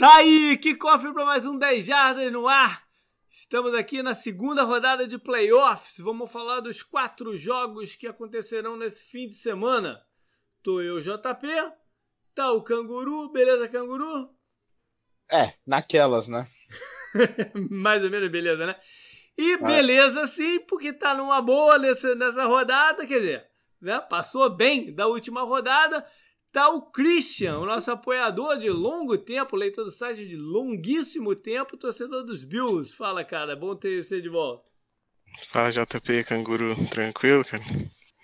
Tá aí, que cofre para mais um 10 Jardas no ar. Estamos aqui na segunda rodada de playoffs. Vamos falar dos quatro jogos que acontecerão nesse fim de semana. Tô eu, JP. Tá o Canguru. Beleza, Canguru? É, naquelas, né? mais ou menos beleza, né? E beleza sim, porque tá numa boa nessa, nessa rodada, quer dizer, né? passou bem da última rodada. Tá o Christian, o nosso apoiador de longo tempo, leitor do site de longuíssimo tempo, torcedor dos Bills. Fala, cara, bom ter você de volta. Fala, JP, canguru, tranquilo, cara?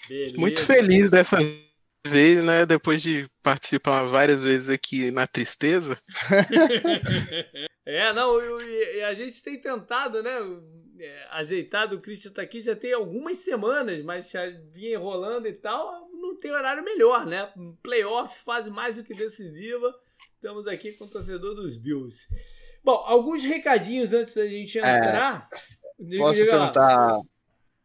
Beleza. Muito feliz dessa vez, né? Depois de participar várias vezes aqui na tristeza. é, não, e, a gente tem tentado, né? É, ajeitado, o Christian tá aqui já tem algumas semanas, mas já vinha enrolando e tal não tem horário melhor, né? Playoff, fase mais do que decisiva. Estamos aqui com o torcedor dos Bills. Bom, alguns recadinhos antes da gente é, entrar. É, posso perguntar.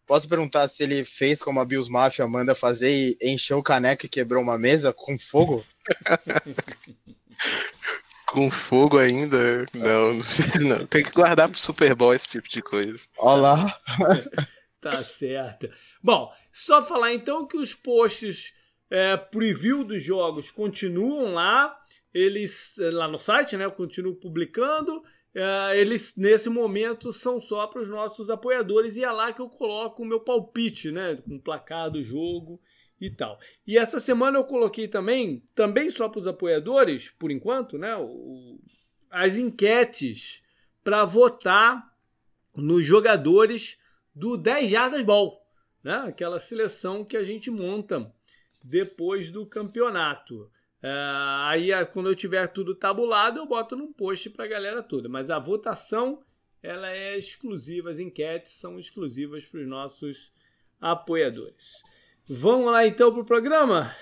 Posso perguntar se ele fez como a Bills Mafia manda fazer e encheu o caneco e quebrou uma mesa com fogo? com fogo ainda? Não, não, tem que guardar pro Super Bowl esse tipo de coisa. Olá. tá certo. Bom, só falar então que os posts é, preview dos jogos continuam lá, eles lá no site, né? Eu continuo publicando. É, eles nesse momento são só para os nossos apoiadores e é lá que eu coloco o meu palpite, né? Com o placar do jogo e tal. E essa semana eu coloquei também, também só para os apoiadores, por enquanto, né? O, as enquetes para votar nos jogadores do 10 Jardas Ball né? aquela seleção que a gente monta depois do campeonato. É, aí, quando eu tiver tudo tabulado, eu boto num post para a galera toda. Mas a votação ela é exclusiva, as enquetes são exclusivas para os nossos apoiadores. Vamos lá então para o programa?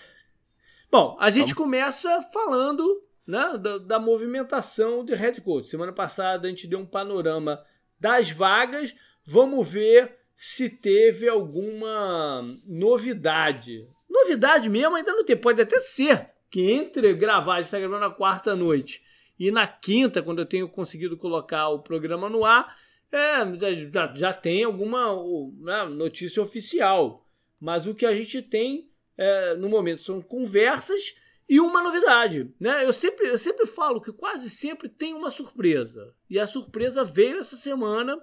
Bom, a gente Vamos. começa falando né, da, da, movimentação de head coach. Semana passada a gente deu um panorama das vagas. Vamos ver se teve alguma novidade. Novidade mesmo ainda não tem, pode até ser que entre gravar, está gravando na quarta noite, e na quinta, quando eu tenho conseguido colocar o programa no ar, é, já, já tem alguma né, notícia oficial. Mas o que a gente tem é, no momento são conversas e uma novidade. Né? Eu, sempre, eu sempre falo que quase sempre tem uma surpresa. E a surpresa veio essa semana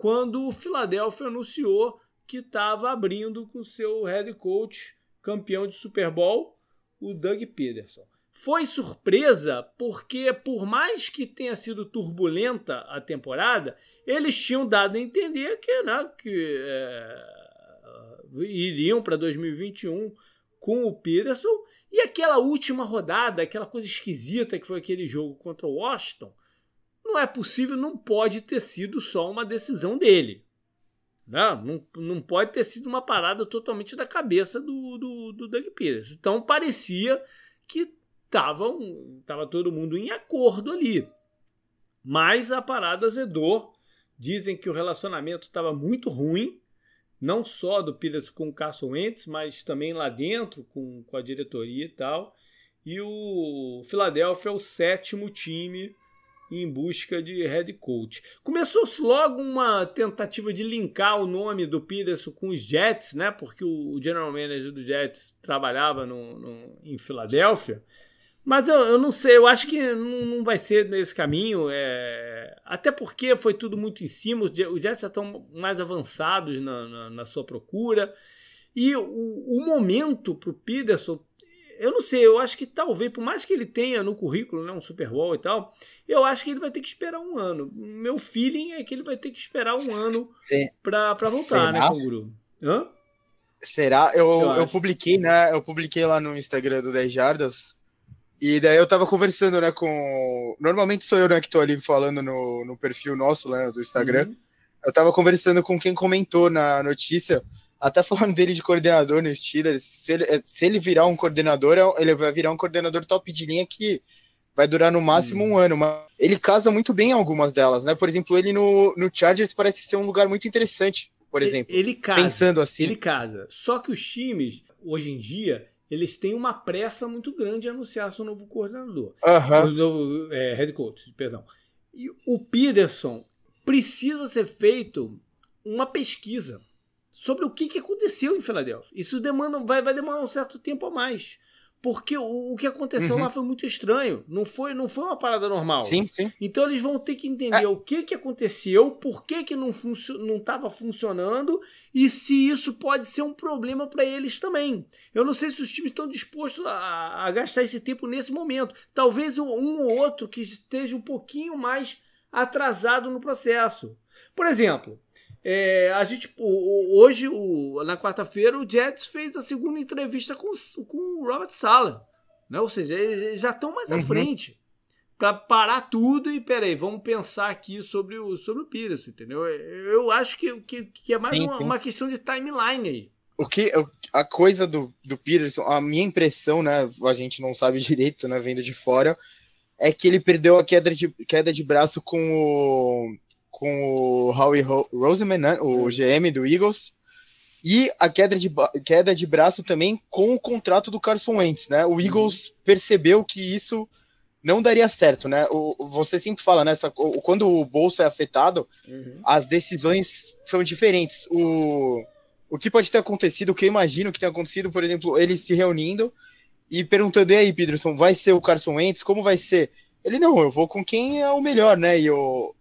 quando o Philadelphia anunciou que estava abrindo com seu head coach, campeão de Super Bowl, o Doug Peterson. Foi surpresa porque, por mais que tenha sido turbulenta a temporada, eles tinham dado a entender que, né, que é, iriam para 2021 com o Peterson. E aquela última rodada, aquela coisa esquisita que foi aquele jogo contra o Washington, não é possível, não pode ter sido só uma decisão dele. Não, não, não pode ter sido uma parada totalmente da cabeça do, do, do Doug Pires. Então parecia que estava tava todo mundo em acordo ali. Mas a parada azedou. Dizem que o relacionamento estava muito ruim, não só do Pires com o Carson Wentz, mas também lá dentro com, com a diretoria e tal. E o Philadelphia é o sétimo time em busca de head coach. Começou-se logo uma tentativa de linkar o nome do Peterson com os Jets, né? Porque o general manager do Jets trabalhava no, no em Filadélfia. Mas eu, eu, não sei, eu acho que não, não vai ser nesse caminho. É... Até porque foi tudo muito em cima, os Jets já estão mais avançados na, na, na sua procura. E o, o momento para o Peterson eu não sei, eu acho que talvez, por mais que ele tenha no currículo né, um Super Bowl e tal, eu acho que ele vai ter que esperar um ano. Meu feeling é que ele vai ter que esperar um ano para voltar, né, Será? né, Canguru? Hã? Será? Eu, eu, eu publiquei, né? Eu publiquei lá no Instagram do 10 Jardas. E daí eu tava conversando, né, com. Normalmente sou eu, né, que tô ali falando no, no perfil nosso, né, do Instagram. Uhum. Eu tava conversando com quem comentou na notícia até falando dele de coordenador no Steelers, se ele, se ele virar um coordenador, é ele vai virar um coordenador top de linha que vai durar no máximo hum. um ano. Mas ele casa muito bem em algumas delas, né? Por exemplo, ele no, no Chargers parece ser um lugar muito interessante, por exemplo. Ele casa. Pensando assim. Ele casa. Só que os times, hoje em dia, eles têm uma pressa muito grande de anunciar seu novo coordenador. Uhum. O novo é, head coach, perdão. E o Peterson precisa ser feito uma pesquisa sobre o que, que aconteceu em Filadélfia. Isso demanda, vai, vai demorar um certo tempo a mais. Porque o, o que aconteceu uhum. lá foi muito estranho. Não foi, não foi uma parada normal. Sim, sim. Então eles vão ter que entender é. o que, que aconteceu, por que, que não estava funcionando e se isso pode ser um problema para eles também. Eu não sei se os times estão dispostos a, a gastar esse tempo nesse momento. Talvez um ou outro que esteja um pouquinho mais atrasado no processo. Por exemplo, é, a gente, hoje, o, na quarta-feira, o Jets fez a segunda entrevista com, com o Robert Sala. Né? Ou seja, eles já estão mais uhum. à frente para parar tudo e peraí, vamos pensar aqui sobre o, sobre o Pires, entendeu? Eu acho que, que, que é mais sim, uma, sim. uma, questão de timeline aí. O que a coisa do, do Peterson, a minha impressão, né? A gente não sabe direito, né? Vendo de fora, é que ele perdeu a queda de, queda de braço com o com o Howie Roseman, né, o GM do Eagles, e a queda de, queda de braço também com o contrato do Carson Wentz, né? O Eagles uhum. percebeu que isso não daria certo, né? O, você sempre fala, né? o, quando o bolso é afetado, uhum. as decisões são diferentes. O, o que pode ter acontecido, o que eu imagino que tenha acontecido, por exemplo, eles se reunindo e perguntando, e aí, Peterson, vai ser o Carson Wentz? Como vai ser? Ele, não, eu vou com quem é o melhor, né? E o,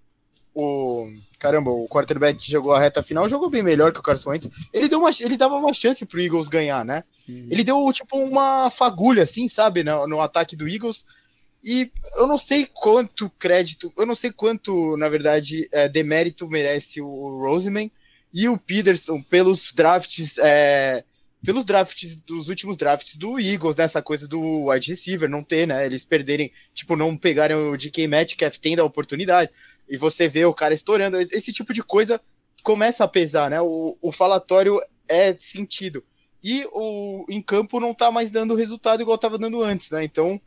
o caramba, o quarterback que jogou a reta final jogou bem melhor que o Carson Wentz. Ele deu uma, ele dava uma chance pro Eagles ganhar, né? Uhum. Ele deu tipo uma fagulha assim, sabe, no, no ataque do Eagles. E eu não sei quanto crédito, eu não sei quanto, na verdade, é, demérito merece o Roseman e o Peterson pelos drafts, é, pelos drafts dos últimos drafts do Eagles, nessa né, coisa do wide receiver, não ter, né? Eles perderem, tipo, não pegarem o DK Metcalf tendo a oportunidade e você vê o cara estourando, esse tipo de coisa começa a pesar, né? O, o falatório é sentido. E o em campo não tá mais dando resultado igual tava dando antes, né? Então,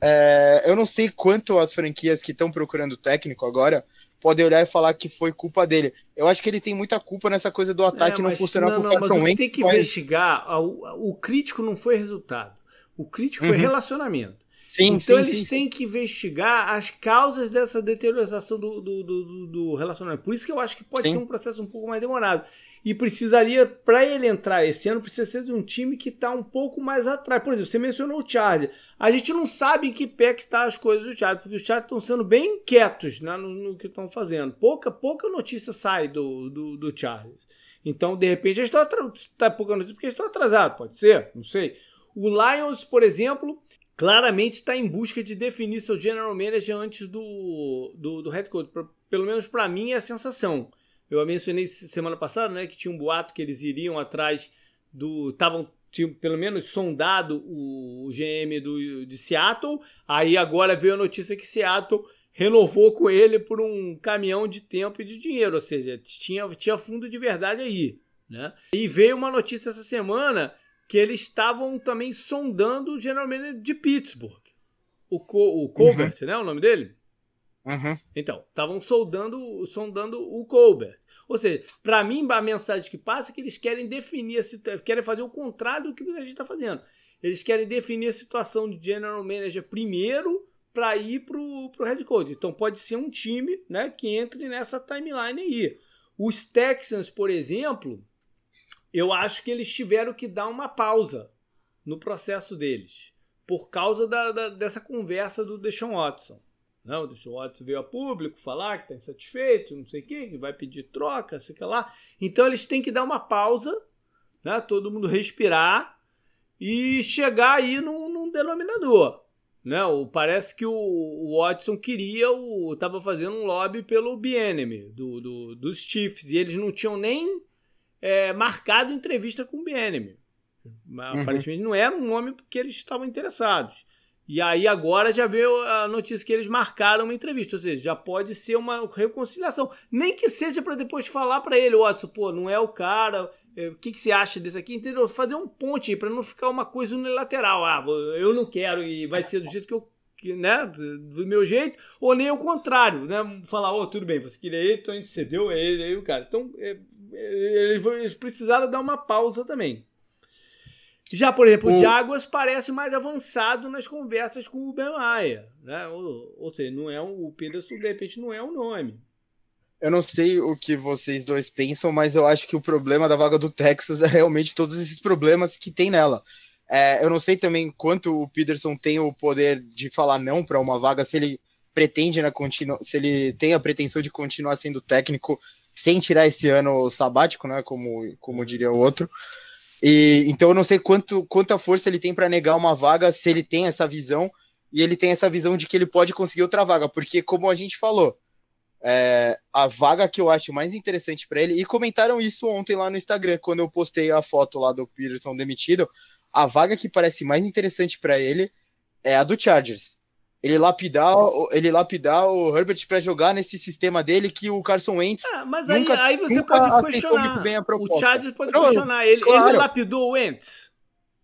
é, eu não sei quanto as franquias que estão procurando técnico agora podem olhar e falar que foi culpa dele. Eu acho que ele tem muita culpa nessa coisa do ataque é, não funcionar não, com o Carson Wentz. Tem que mas... investigar, o, o, crítico não foi resultado. O crítico uhum. foi relacionamento. Sim, então sim, eles sim, têm que investigar as causas dessa deterioração do, do, do, do, relacionamento. Por isso que eu acho que pode ser um processo um pouco mais demorado. E precisaria, para ele entrar esse ano, precisa ser de um time que está um pouco mais atrás. Por exemplo, você mencionou o Charlie. A gente não sabe em que pé que tá as coisas do Charlie, porque os Charlie estão sendo bem quietos né, no, no que estão fazendo. Pouca, pouca notícia sai do, do, do Charlie. Então, de repente, eles estão tá pouca notícia porque eles estão atrasados, pode ser, não sei. O Lions, por exemplo, claramente está em busca de definir seu general manager antes do, do, do head coach. Pelo menos para mim é a sensação. Eu mencionei semana passada né, que tinha um boato que eles iriam atrás do. Estavam pelo menos sondado o, o GM do, de Seattle. Aí agora veio a notícia que Seattle renovou com ele por um caminhão de tempo e de dinheiro. Ou seja, tinha, tinha fundo de verdade aí. Né? E veio uma notícia essa semana que eles estavam também sondando o general manager de Pittsburgh. O, Co o Colbert, uhum. né? O nome dele? Uhum. Então, estavam sondando, sondando o Colbert. Ou seja, para mim, a mensagem que passa é que eles querem definir, a, querem fazer o contrário do que a gente está fazendo. Eles querem definir a situação de general manager primeiro para ir para o head coach. Então, pode ser um time né, que entre nessa timeline aí. Os Texans, por exemplo, eu acho que eles tiveram que dar uma pausa no processo deles, por causa da, da, dessa conversa do Deshaun Watson. Não, o Deshaun Watson veio a público falar que está insatisfeito, não sei o quê, que vai pedir troca, sei que lá. Então eles têm que dar uma pausa, né, todo mundo respirar e chegar aí num, num denominador. Né? O, parece que o, o Watson queria, estava fazendo um lobby pelo Bienemy do, do, dos Chiefs, e eles não tinham nem é, marcado entrevista com o BNM. Uhum. Aparentemente não era um nome porque eles estavam interessados. E aí agora já veio a notícia que eles marcaram uma entrevista, ou seja, já pode ser uma reconciliação. Nem que seja para depois falar para ele, Watson, pô, não é o cara, é, o que, que você acha desse aqui? Entendeu? Fazer um ponte para não ficar uma coisa unilateral. Ah, eu não quero e vai ser do jeito que eu né, do meu jeito, ou nem o contrário, né? Falar, oh, tudo bem, você queria ele, então a gente cedeu ele, aí o cara. Então, é, é, eles precisaram dar uma pausa também. Já, por exemplo, o, o Jaguars parece mais avançado nas conversas com o Ben Maia, né? Ou, ou seja, não é um, o Peterson, de repente, não é o um nome. Eu não sei o que vocês dois pensam, mas eu acho que o problema da vaga do Texas é realmente todos esses problemas que tem nela. É, eu não sei também quanto o Peterson tem o poder de falar não para uma vaga, se ele pretende né, continu se ele tem a pretensão de continuar sendo técnico sem tirar esse ano sabático, né, como, como diria o outro. E, então eu não sei quanto, quanta força ele tem para negar uma vaga, se ele tem essa visão, e ele tem essa visão de que ele pode conseguir outra vaga, porque como a gente falou, é, a vaga que eu acho mais interessante para ele, e comentaram isso ontem lá no Instagram, quando eu postei a foto lá do Peterson demitido, a vaga que parece mais interessante para ele é a do Chargers. Ele lapidar, ele lapidar o Herbert para jogar nesse sistema dele que o Carson Wentz. Ah, mas aí, nunca, aí você pode questionar. o Chargers pode não, questionar. Ele, claro. ele lapidou o Wentz?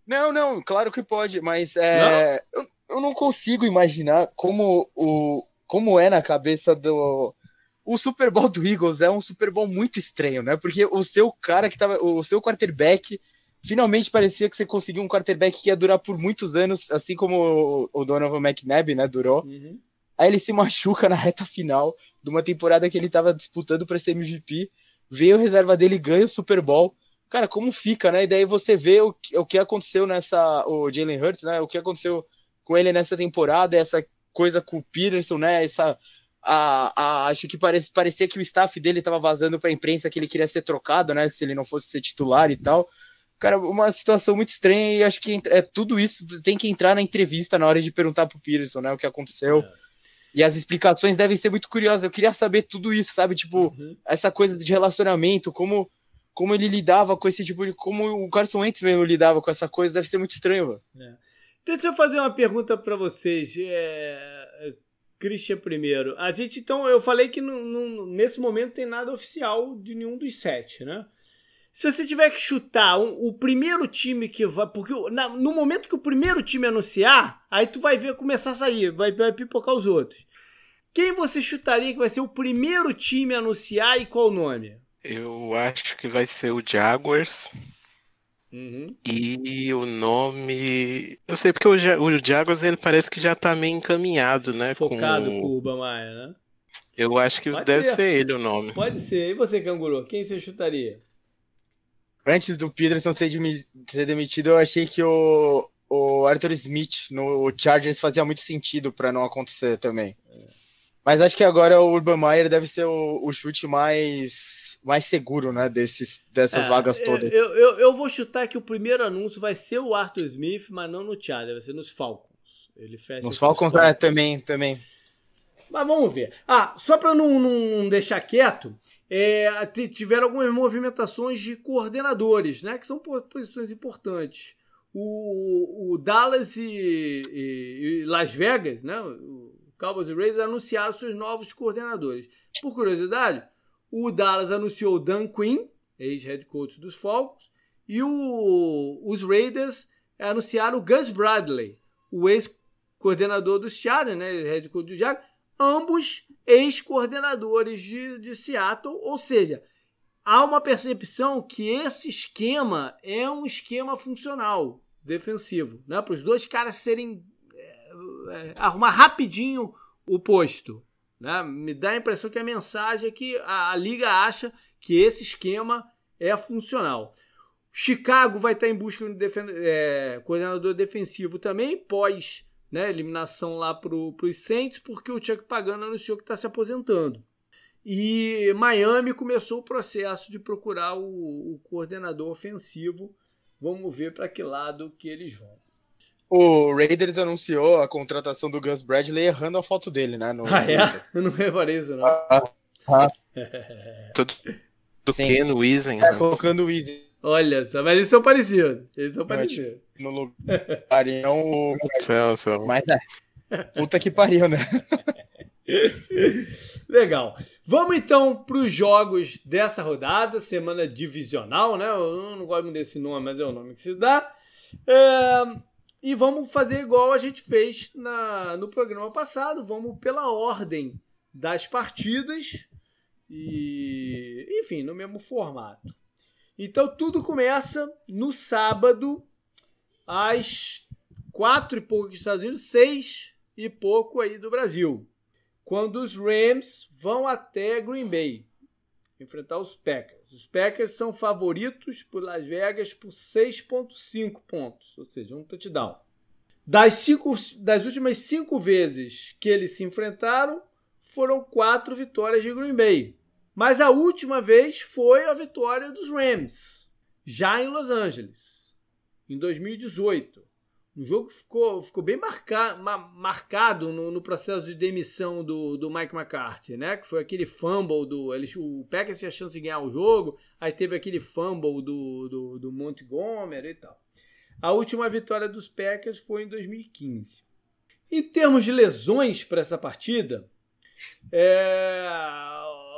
Não, não, claro que pode, mas é, eu, eu não consigo imaginar como, o, como é na cabeça do, o Super Bowl do Eagles é um Super Bowl muito estranho, né? Porque o seu cara que tava. O seu quarterback finalmente parecia que você conseguiu um quarterback que ia durar por muitos anos, assim como o, Donovan McNabb, né? Durou. Uhum. Aí ele se machuca na reta final de uma temporada que ele tava disputando para ser MVP. Veio a reserva dele e ganha o Super Bowl. Cara, como fica, né? E daí você vê o, o que aconteceu nessa. O Jalen Hurts, né? O que aconteceu com ele nessa temporada, essa coisa com o Peterson, né? Essa a, a, acho que parece, parecia que o staff dele estava vazando para a imprensa que ele queria ser trocado, né? Se ele não fosse ser titular e tal. Cara, uma situação muito estranha e acho que é tudo isso tem que entrar na entrevista na hora de perguntar pro Peterson, né? O que aconteceu. É. E as explicações devem ser muito curiosas. Eu queria saber tudo isso, sabe? Tipo, uhum. essa coisa de relacionamento, como como ele lidava com esse tipo de. Como o Carson Wentz mesmo lidava com essa coisa, deve ser muito estranho, velho. É. Deixa eu fazer uma pergunta para vocês. É, Christian primeiro. A gente, então, eu falei que no, no, nesse momento tem nada oficial de nenhum dos sete, né? Se você tiver que chutar um, o primeiro time que vai. Porque na, no momento que o primeiro time anunciar, aí tu vai ver começar a sair, vai, vai pipocar os outros. Quem você chutaria que vai ser o primeiro time a anunciar e qual o nome? Eu acho que vai ser o Jaguars. Uhum. E o nome. Eu sei porque o, o Jaguars ele parece que já tá meio encaminhado, né? Focado com o Urban Meyer, né? Eu acho que Pode deve ser. ser. ele o nome. Pode ser. E você, Canguru? Quem você chutaria? Antes do Peterson ser, ser demitido, eu achei que o, o Arthur Smith no Chargers fazia muito sentido para não acontecer também. É. Mas acho que agora o Urban Meyer deve ser o, o chute mais mais seguro, né, desses, dessas é, vagas todas. Eu, eu, eu, vou chutar que o primeiro anúncio vai ser o Arthur Smith, mas não no Charlie, vai ser nos Falcons. Ele fecha nos Falcons, é, também, também. Mas vamos ver. Ah, só para não, não deixar quieto, é, tiveram algumas movimentações de coordenadores, né, que são posições importantes. O, o Dallas e, e, e, Las Vegas, né, o Cowboys e Raiders anunciaram seus novos coordenadores. Por curiosidade, o Dallas anunciou Dan Quinn, ex-head coach dos Falcons, e o, os Raiders anunciaram o Gus Bradley, o ex-coordenador dos Chargers, né, head coach do Jaguars, ambos ex-coordenadores de, de Seattle, ou seja, há uma percepção que esse esquema é um esquema funcional, defensivo, né, para os dois caras serem é, é, arrumar rapidinho o posto. Né? Me dá a impressão que a mensagem é que a, a liga acha que esse esquema é funcional. Chicago vai estar em busca de é, coordenador defensivo também, pós né, eliminação lá para os Saints, porque o Chuck Pagano anunciou que está se aposentando. E Miami começou o processo de procurar o, o coordenador ofensivo. Vamos ver para que lado que eles vão. O Raiders anunciou a contratação do Gus Bradley errando a foto dele, né? No ah, é? Eu não reparei isso, não. Ah, ah. Tudo do que no Wizen. É, né? colocando o Wizen. Olha só, mas eles são parecidos. Eles são parecidos. No lugar o... Céu, céu. Mas é. Puta que pariu, né? Legal. Vamos então para os jogos dessa rodada, semana divisional, né? Eu não gosto desse nome, mas é o nome que se dá. É... E vamos fazer igual a gente fez na, no programa passado. Vamos pela ordem das partidas. E, enfim, no mesmo formato. Então tudo começa no sábado, às quatro e pouco dos Estados Unidos, seis e pouco aí do Brasil. Quando os Rams vão até Green Bay enfrentar os Packers. Os Packers são favoritos por Las Vegas por 6,5 pontos, ou seja, um touchdown. Das, cinco, das últimas cinco vezes que eles se enfrentaram, foram quatro vitórias de Green Bay. Mas a última vez foi a vitória dos Rams, já em Los Angeles, em 2018. Um jogo que ficou, ficou bem marca, ma, marcado no, no, processo de demissão do, do Mike McCarthy, né? Que foi aquele fumble do. Eles, o Packers tinha chance de ganhar o jogo, aí teve aquele fumble do, do, do Montgomery e tal. A última vitória dos Packers foi em 2015. Em termos de lesões para essa partida, é...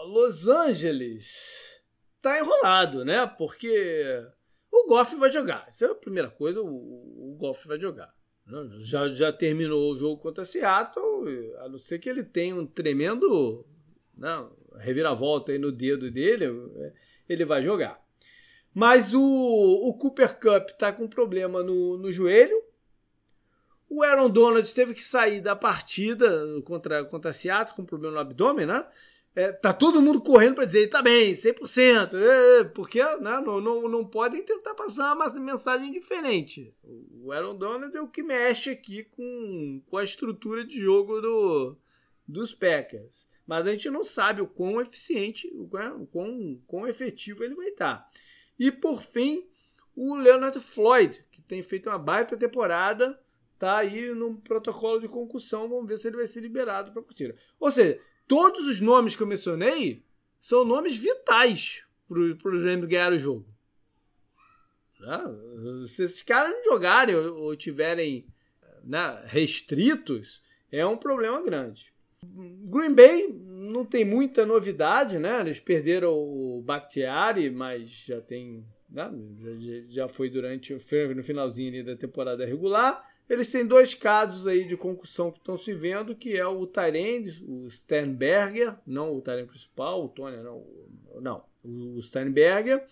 Los Angeles tá enrolado, né? Porque o Goff vai jogar. Essa é a primeira coisa, o, o Goff vai jogar. Né? Já, já terminou o jogo contra Seattle, a não ser que ele tenha um tremendo não, né, reviravolta aí no dedo dele, ele vai jogar. Mas o, o Cooper Cup está com problema no, no joelho. O Aaron Donald teve que sair da partida contra, contra Seattle com problema no abdômen, né? É, tá todo mundo correndo para dizer, tá bem, 100%, é, porque né, não, não, não podem tentar passar uma mensagem diferente. O Aaron Donald é o que mexe aqui com, com a estrutura de jogo do, dos Packers. Mas a gente não sabe o quão eficiente, o quão, quão, quão efetivo ele vai estar. E por fim, o Leonard Floyd, que tem feito uma baita temporada, tá aí no protocolo de concussão. Vamos ver se ele vai ser liberado para a partida. Ou seja, todos os nomes que eu mencionei são nomes vitais para os Rams ganhar o jogo. Né? Se esses caras não jogarem ou, tiverem né, restritos, é um problema grande. Green Bay não tem muita novidade, né? Eles perderam o Bakhtiari, mas já tem. Né? Já, já foi durante no finalzinho da temporada regular. Eles têm dois casos aí de concussão que estão se vendo, que é o Tyrande, o Sternberger, não o Tyrande principal, o Tony, não, não, o Sternberger,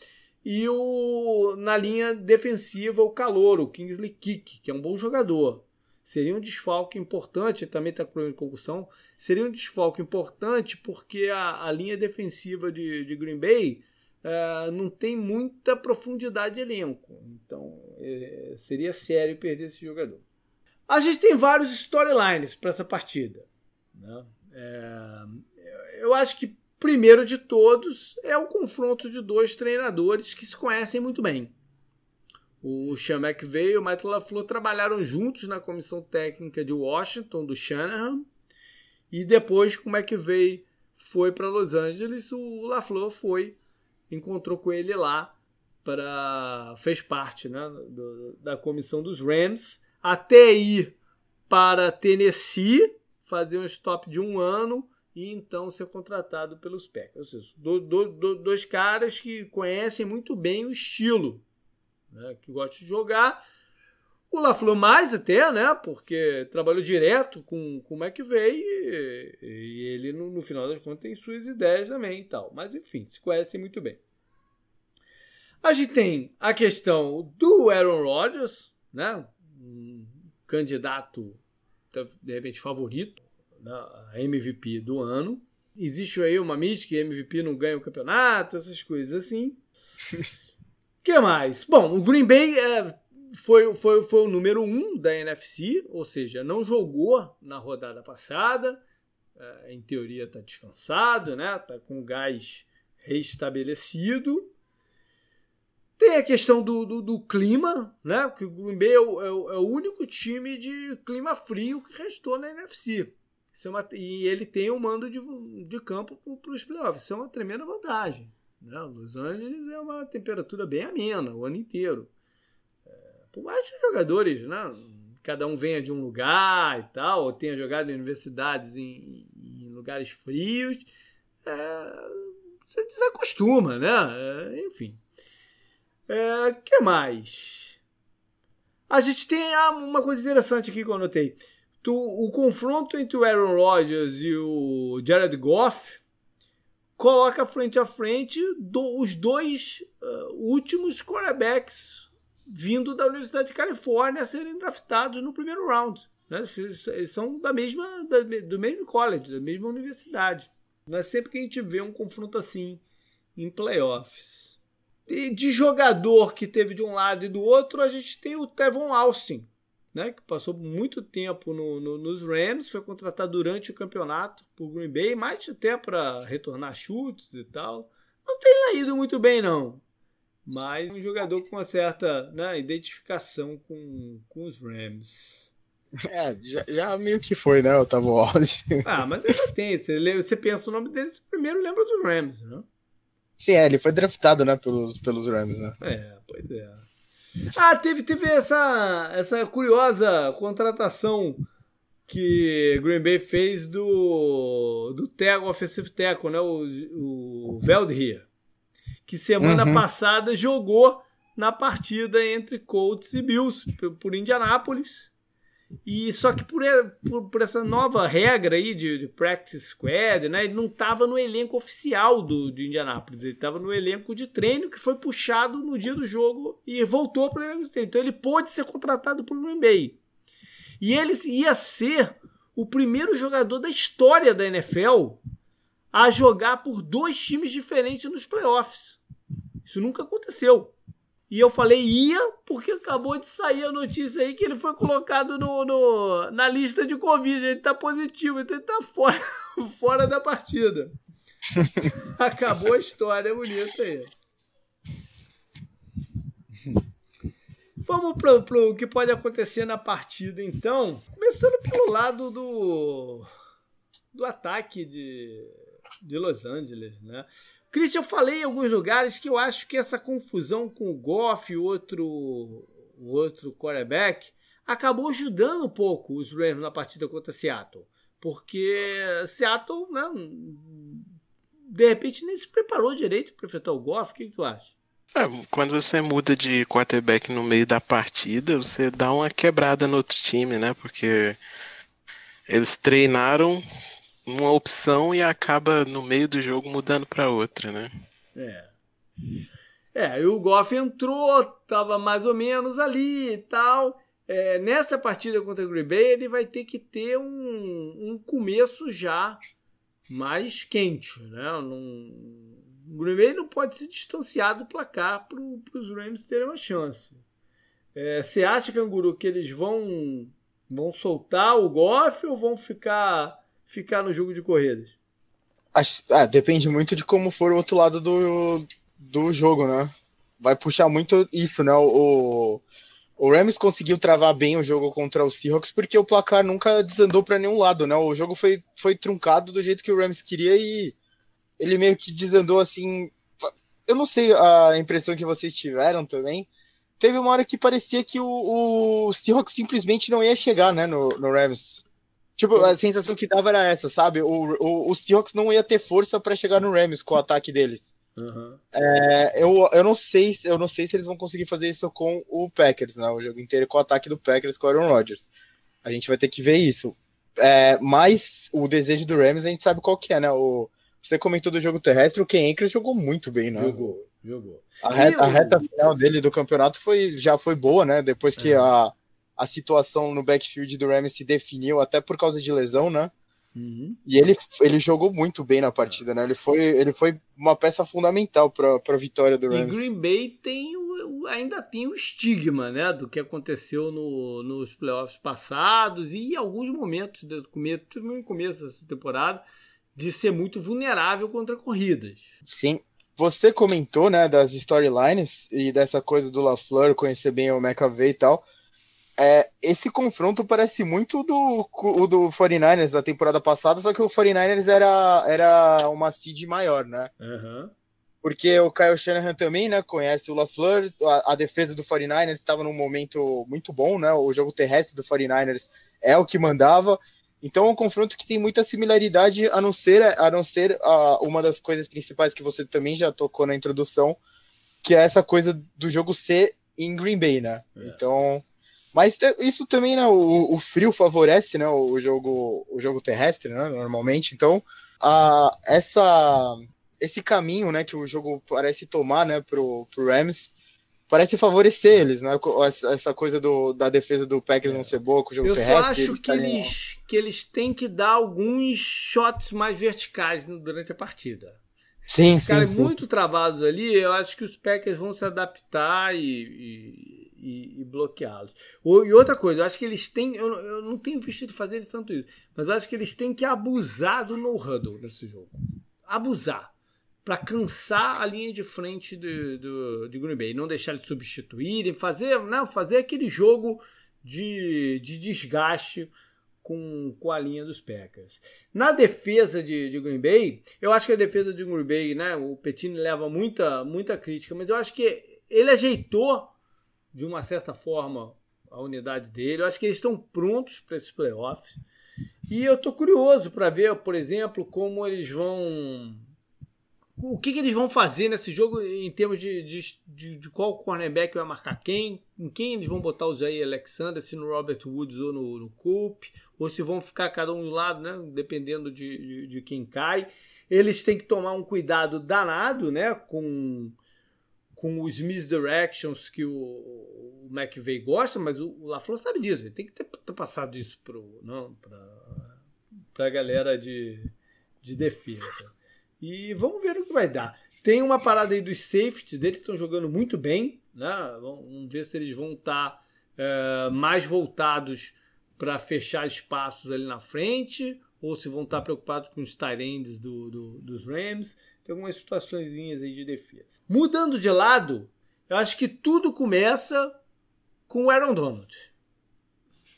e o na linha defensiva o Calor, o Kingsley Kick, que é um bom jogador. Seria um desfalque importante, também está com problema de concussão, seria um desfalque importante porque a, a linha defensiva de, de Green Bay uh, não tem muita profundidade de elenco. Então é, seria sério perder esse jogador. A gente tem vários storylines para essa partida. Né? É, eu acho que, primeiro de todos, é o confronto de dois treinadores que se conhecem muito bem. O Sean McVay e o Matt LaFleur trabalharam juntos na comissão técnica de Washington, do Shanahan, e depois que o foi para Los Angeles, o LaFleur foi, encontrou com ele lá, para fez parte né, do, da comissão dos Rams até ir para Tennessee, fazer um stop de um ano e então ser contratado pelos Packers. Ou seja, do, do, do, dois caras que conhecem muito bem o estilo, né, que gostam de jogar. O LaFleur mais até, né? Porque trabalhou direto com, com o McVeigh e, e ele, no, no, final das contas, tem suas ideias também e tal. Mas, enfim, se conhecem muito bem. A gente tem a questão do Aaron Rodgers, né? um candidato, de repente, favorito né, a MVP do ano. Existe aí uma mística que MVP não ganha o campeonato, essas coisas assim. que mais? Bom, o Green Bay é, foi, foi, foi o número um da NFC, ou seja, não jogou na rodada passada. É, em teoria está descansado, né? Tá com o gás restabelecido. Tem a questão do, do, do, clima, né? Que o Green Bay é o, é, o, é único time de clima frio que restou na NFC. Isso é uma, e ele tem o um mando de, de campo para os playoffs. Isso é uma tremenda vantagem. Né? Los Angeles é uma temperatura bem amena o ano inteiro. Por mais que os jogadores, né? cada um venha de um lugar e tal, ou tenha jogado em universidades em, em lugares frios, é, você desacostuma, né? É, enfim. É, que mais? A gente tem ah, uma coisa interessante aqui que eu anotei. Tu, o confronto entre o Aaron Rodgers e o Jared Goff coloca frente a frente do, os dois uh, últimos quarterbacks vindo da Universidade de Califórnia a serem draftados no primeiro round. Né? Eles são da mesma, da, do mesmo college, da mesma universidade. Não é sempre que a gente vê um confronto assim em playoffs. E de jogador que teve de um lado e do outro, a gente tem o Tevon Austin, né, que passou muito tempo no, no, nos Rams, foi contratado durante o campeonato por Green Bay, mais até para retornar chutes e tal. Não tem ido muito bem, não. Mas um jogador com uma certa né, identificação com, com os Rams. É, já, já, meio que foi, né, o Tavo Austin. Ah, mas ainda tem. Você, você pensa o nome dele, você primeiro lembra dos Rams, né? Sim, é, ele foi draftado, né, pelos, pelos Rams, né? É, pois é. Ah, teve, teve essa, essa curiosa contratação que Green Bay fez do, do Tego, Offensive Teco, né? O, o Veldheer, que semana uhum. passada jogou na partida entre Colts e Bills por, Indianápolis. E só que por, por, por, essa nova regra aí de, de practice squad, né, ele não estava no elenco oficial do, de Indianápolis, ele estava no elenco de treino que foi puxado no dia do jogo e voltou para o elenco de treino. Então ele pôde ser contratado por Green Bay. E ele ia ser o primeiro jogador da história da NFL a jogar por dois times diferentes nos playoffs. Isso nunca aconteceu. E eu falei ia, porque acabou de sair a notícia aí que ele foi colocado no, no na lista de Covid. Ele tá positivo, então ele tá fora, fora da partida. Acabou a história bonita aí. Vamos para o que pode acontecer na partida, então. Começando pelo lado do, do ataque de, de Los Angeles, né? Christian, eu falei em alguns lugares que eu acho que essa confusão com o Goff e outro, o outro quarterback acabou ajudando um pouco os Rams na partida contra Seattle. Porque Seattle, né, de repente, nem se preparou direito para enfrentar o Goff. O que, que tu acha? É, quando você muda de quarterback no meio da partida, você dá uma quebrada no outro time, né? Porque eles treinaram uma opção e acaba no meio do jogo mudando para outra, né? É. É, e o Goff entrou, tava mais ou menos ali e tal. É, nessa partida contra o Green Bay, ele vai ter que ter um, um começo já mais quente, né? O Green Bay não pode se distanciar do placar para os Rams terem uma chance. É, você acha, Canguru, que eles vão, vão soltar o Goff ou vão ficar ficar no jogo de corridas? Acho, ah, depende muito de como for o outro lado do, do jogo, né? Vai puxar muito isso, né? O, o Rams conseguiu travar bem o jogo contra os Seahawks porque o placar nunca desandou para nenhum lado, né? O jogo foi, foi truncado do jeito que o Rams queria e ele meio que desandou assim. Eu não sei a impressão que vocês tiveram também. Teve uma hora que parecia que o, o Seahawks simplesmente não ia chegar, né, no, no Rams. Tipo, a sensação que dava era essa, sabe? O, o, o Seahawks não ia ter força para chegar no Rams com o ataque deles. Uhum. É, eu, eu, não sei, eu não sei se eles vão conseguir fazer isso com o Packers, né? O jogo inteiro com o ataque do Packers com o Aaron Rodgers. A gente vai ter que ver isso. É, mas o desejo do Rams a gente sabe qual que é, né? O, você comentou do jogo terrestre, o Ken Akers jogou muito bem, né? Jogou, jogou. A reta, a reta final dele do campeonato foi, já foi boa, né? Depois que uhum. a a situação no backfield do Rams se definiu até por causa de lesão, né? Uhum. E ele, ele jogou muito bem na partida, né? Ele foi, ele foi uma peça fundamental para a vitória do Rams. E Green Bay tem o, ainda tem o estigma, né? Do que aconteceu no, nos playoffs passados e em alguns momentos do começo, no começo dessa temporada, de ser muito vulnerável contra corridas. Sim. Você comentou, né, das storylines e dessa coisa do LaFleur conhecer bem o McAvey e tal. É, esse confronto parece muito do, o do 49ers da temporada passada, só que o 49ers era, era uma seed maior, né? Uhum. Porque o Kyle Shanahan também, né, conhece o LaFleur, a, a defesa do 49ers estava num momento muito bom, né? O jogo terrestre do 49ers é o que mandava. Então é um confronto que tem muita similaridade, a não ser, a não ser a, uma das coisas principais que você também já tocou na introdução, que é essa coisa do jogo ser em Green Bay, né? É. Então mas isso também, né? O, o, frio favorece, né? O jogo, o jogo terrestre, né? Normalmente. Então, a, essa, esse caminho, né? Que o jogo parece tomar, né? Pro, pro Rams parece favorecer eles, né? Essa coisa do, da defesa do Packers não ser boa com o jogo Eu terrestre. Eu acho eles que, eles, que eles têm que dar alguns shots mais verticais durante a partida. Sim, os sim, caras sim. muito travados ali, eu acho que os Packers vão se adaptar e, e, e, e bloqueá-los. E outra coisa, eu acho que eles têm. Eu, eu não tenho visto ele fazer tanto isso, mas eu acho que eles têm que abusar do no-huddle nesse jogo. Abusar. Para cansar a linha de frente do, do, de Green Bay. Não deixar eles substituírem, fazer, não, fazer aquele jogo de, de desgaste com, com a linha dos Packers. Na defesa de, de, Green Bay, eu acho que a defesa de Green Bay, né, o Petini leva muita, muita crítica, mas eu acho que ele ajeitou de uma certa forma a unidade dele. Eu acho que eles estão prontos para esses playoffs. E eu estou curioso para ver, por exemplo, como eles vão. O que, que, eles vão fazer nesse jogo em termos de, de, de, qual cornerback vai marcar quem, em quem eles vão botar o Zay Alexander, se no Robert Woods ou no, no Coop, ou se vão ficar cada um do lado, né, dependendo de, de, de quem cai. Eles têm que tomar um cuidado danado né, com, com os misdirections que o, o McVeigh gosta, mas o, o LaFleur sabe disso. Ele tem que ter, ter passado isso para a galera de, de defesa. E vamos ver o que vai dar. Tem uma parada aí dos safeties, deles estão jogando muito bem. Né? Vamos ver se eles vão estar tá, é, mais voltados para fechar espaços ali na frente, ou se vão estar tá preocupados com os tight ends do, do, dos Rams. Tem algumas situações aí de defesa. Mudando de lado, eu acho que tudo começa com o Aaron Donald.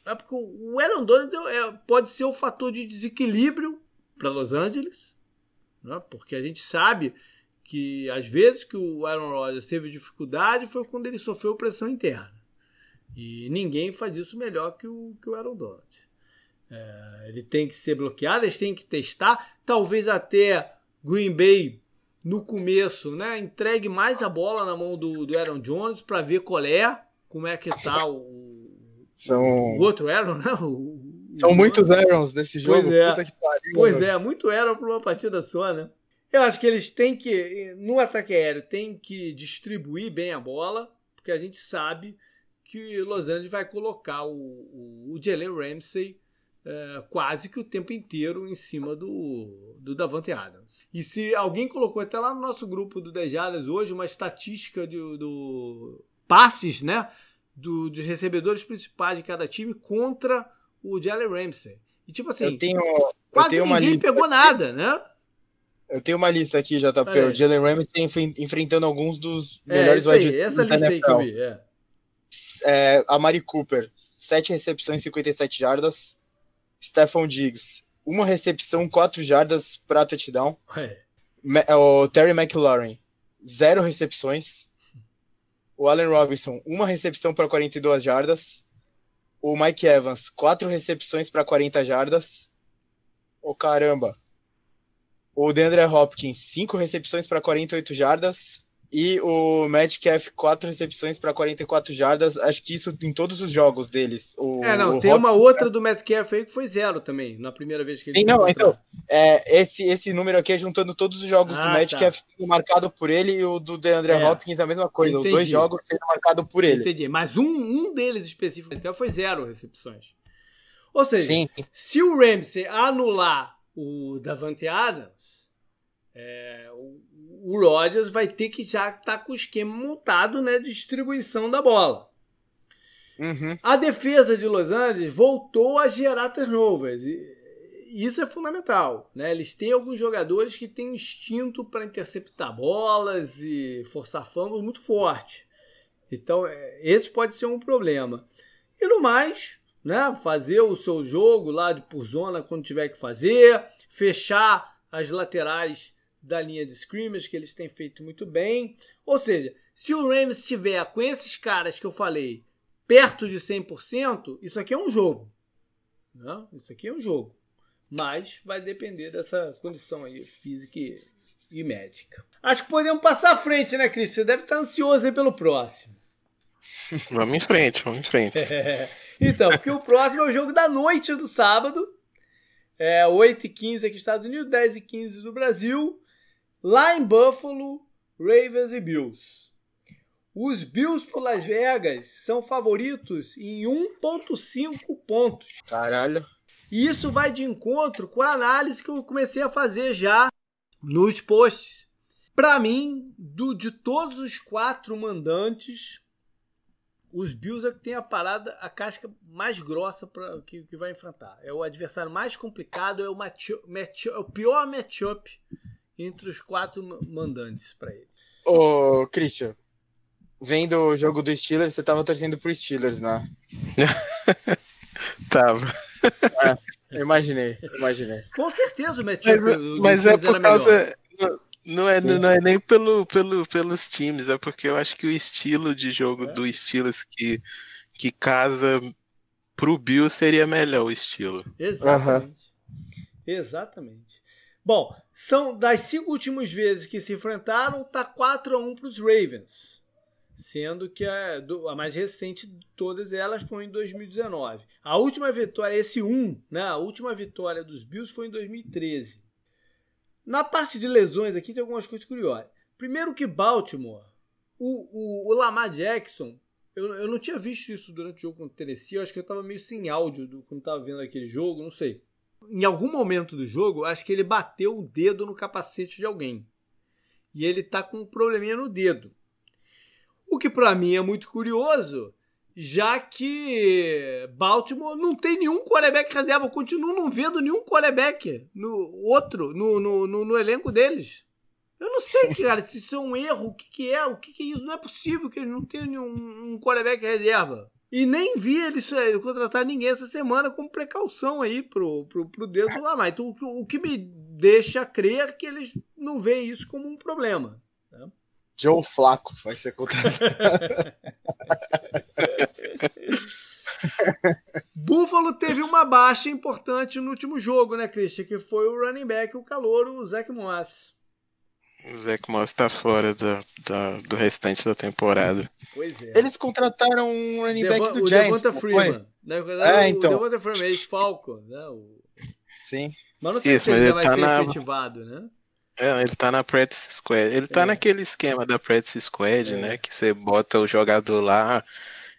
É porque o Aaron Donald é, pode ser o fator de desequilíbrio para Los Angeles né? Porque a gente sabe que às vezes que o Aaron Rodgers teve dificuldade foi quando ele sofreu pressão interna. E ninguém faz isso melhor que o, que o Aaron Donald. É, ele tem que ser bloqueado, eles têm que testar. Talvez até Green Bay, no começo, né, entregue mais a bola na mão do, do Aaron Jones para ver qual é, como é que tá o, São... o outro Aaron, né? O, são muitos Aarons nesse jogo. Pois é, pariu, pois é muito Aaron para uma partida só, né? Eu acho que eles têm que, no ataque aéreo, tem que distribuir bem a bola, porque a gente sabe que Los Angeles vai colocar o, o, o Jalen Ramsey é, quase que o tempo inteiro em cima do, do Davante Adams. E se alguém colocou até lá no nosso grupo do Dejadas hoje uma estatística do, do passes, né? Do, dos recebedores principais de cada time contra o Jalen Ramsey. E tipo assim, eu tenho, quase eu tenho ninguém pegou nada, né? Eu tenho uma lista aqui, JP. É. O Jalen Ramsey enfrentando alguns dos é, melhores wide receivers. Essa lista aí que eu vi, é. é. a Mari Cooper, 7 recepções, 57 jardas. Stephon Diggs, uma recepção, 4 jardas para touchdown. Ué. O Terry McLaurin, 0 recepções. O Allen Robinson, uma recepção para 42 jardas. O Mike Evans, 4 recepções para 40 jardas. Ô oh, caramba. O DeAndre Hopkins, 5 recepções para 48 jardas. E o Metcalf, 4 recepções para 44 jardas. Acho que isso em todos os jogos deles. O, é, não, tem uma outra do Metcalf aí que foi zero também, na primeira vez que ele Sim, não, então, é, esse, esse número aqui é juntando todos os jogos Ah, do Metcalf tá. sendo marcado por ele e o do DeAndre É. Hopkins a mesma coisa. Entendi. Os dois jogos sendo marcado por ele. Entendi. Mas um, um deles específico foi zero recepções. Ou seja, Sim, sim. se o Ramsey anular o Davante Adams, é, o, o Rodgers vai ter que já estar com o esquema montado né, de distribuição da bola. Uhum. A defesa de Los Angeles voltou a gerar turnovers. E isso é fundamental. Né? Eles têm alguns jogadores que têm um instinto para interceptar bolas e forçar fumbles muito forte. Então, é, esse pode ser um problema. E no mais, né, fazer o seu jogo lá de por zona quando tiver que fazer, fechar as laterais da linha de scrimmage, que eles têm feito muito bem. Ou seja, se o Rams estiver com esses caras que eu falei perto de 100%, isso aqui é um jogo. Né? Isso aqui é um jogo. Mas vai depender dessa condição aí física e, e médica. Acho que podemos passar à frente, né, Cris? Você deve estar ansioso aí pelo próximo. Vamos em frente, vamos em frente. então, porque o próximo é o jogo da noite do sábado. É 8h15 aqui nos Estados Unidos, 10h15 do Brasil. Lá em Buffalo, Ravens e Bills. Os Bills por Las Vegas são favoritos em 1,5 pontos. Caralho. E isso vai de encontro com a análise que eu comecei a fazer já nos posts. Para mim, do, de todos os quatro mandantes, os Bills é que tem a parada, a casca mais grossa para que, que vai enfrentar. É o adversário mais complicado, é o, match, match, é o pior matchup entre os quatro mandantes para eles. Ô, Christian, vendo o jogo do Steelers, você tava torcendo pro Steelers, né? tava. É, imaginei, imaginei. Com certeza o matchup. Mas, mas é por causa. Não é, não é nem pelo, pelo, pelos times, é porque eu acho que o estilo de jogo é. do Steelers que, que casa pro Bill seria melhor o estilo. Exatamente. Uhum. Exatamente. Bom, são das cinco últimas vezes que se enfrentaram, tá 4 a 1 para os Ravens. Sendo que a, a, mais recente de todas elas foi em 2019. A última vitória, esse 1, né? A última vitória dos Bills foi em 2013. Na parte de lesões aqui tem algumas coisas curiosas. Primeiro que Baltimore, o, o, o Lamar Jackson, eu, eu não tinha visto isso durante o jogo contra o Tennessee, eu acho que eu estava meio sem áudio do, quando estava vendo aquele jogo, não sei. Em algum momento do jogo, acho que ele bateu o dedo no capacete de alguém. E ele tá com um probleminha no dedo. O que para mim é muito curioso, já que Baltimore não tem nenhum quarterback reserva. Eu continuo não vendo nenhum quarterback no outro no, no, no, no elenco deles. Eu não sei, cara, se isso é um erro, o que, que é, o que, que é isso. Não é possível que eles não tenham nenhum um quarterback reserva. E nem vi eles contratar ninguém essa semana como precaução aí pro, pro, pro dedo lá mais. Então, o, o que me deixa crer que eles não veem isso como um problema. Né? Joe Flaco vai ser contratado. Buffalo teve uma baixa importante no último jogo, né, Christian? Que foi o running back, o calor, o Zach Moss. O Zach Moss tá fora do, do, do restante da temporada. Pois é. Eles contrataram um running back Devo, do o Giants. Devonta Freeman. Né? É, então. O Devonta Freeman, ex-Falco. Né? O... Sim. Mas não sei Isso, se ele, ele vai tá ser na... efetivado, né? É, ele tá na Practice Squad. Ele tá é. naquele esquema da Practice Squad, é. né? Que você bota o jogador lá,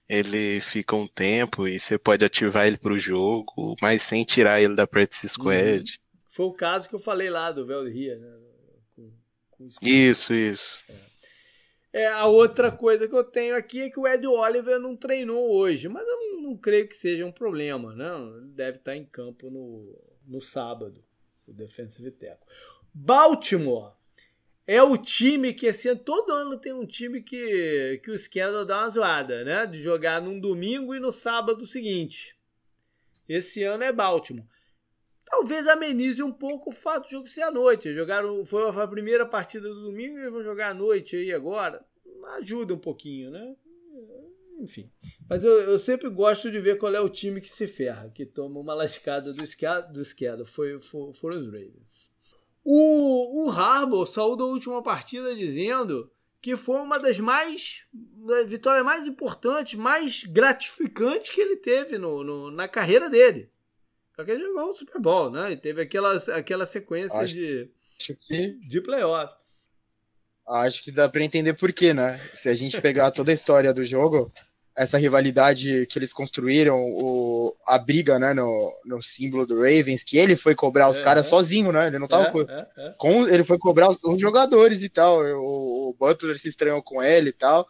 ele fica um tempo e você pode ativar ele pro jogo, mas sem tirar ele da Practice Squad. Uhum. Foi o caso que eu falei lá do Velria, né? Isso, isso. É. é. a outra coisa que eu tenho aqui é que o Ed Oliver não treinou hoje, mas eu não, não creio que seja um problema, né? Ele deve estar em campo no, no sábado, o defensive tackle. Baltimore é o time que assim, todo ano tem um time que, que o Scandal dá uma zoada, né? De jogar num domingo e no sábado seguinte. Esse ano é Baltimore. Talvez amenize um pouco o fato do jogo ser à noite. Jogaram, foi a primeira partida do domingo e vão jogar à noite aí agora. Ajuda um pouquinho, né? Enfim. Mas eu, eu sempre gosto de ver qual é o time que se ferra, que toma uma lascada do Scandal. Do Foi, foi, foram os Ravens. O, o Harbour saiu da última partida dizendo que foi uma das mais vitórias mais importantes, mais gratificantes que ele teve no, no na carreira dele. Porque ele jogou o Super Bowl, né? E teve aquela, aquela sequência acho, de, que, de playoff. Acho que dá para entender por quê, né? Se a gente pegar toda a história do jogo, essa rivalidade que eles construíram, o, a briga né, no, no símbolo do Ravens, que ele foi cobrar os é, caras é. sozinho, né? Ele não tava é, com, é, é. com, Ele foi cobrar os, os jogadores e tal. O, o, Butler se estranhou com ele e tal.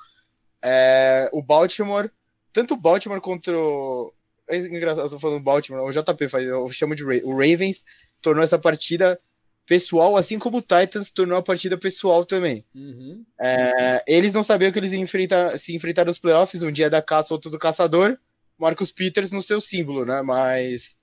É, o Baltimore, tanto o Baltimore contra o. É engraçado, eu tô falando Baltimore, o JP faz, eu chamo de o Ravens, tornou essa partida pessoal, assim como o Titans tornou a partida pessoal também. Uhum. É, eles não sabiam que eles iam enfrentar, se enfrentar nos playoffs, um dia da caça, outro do caçador. Marcos Peters no seu símbolo, né? Mas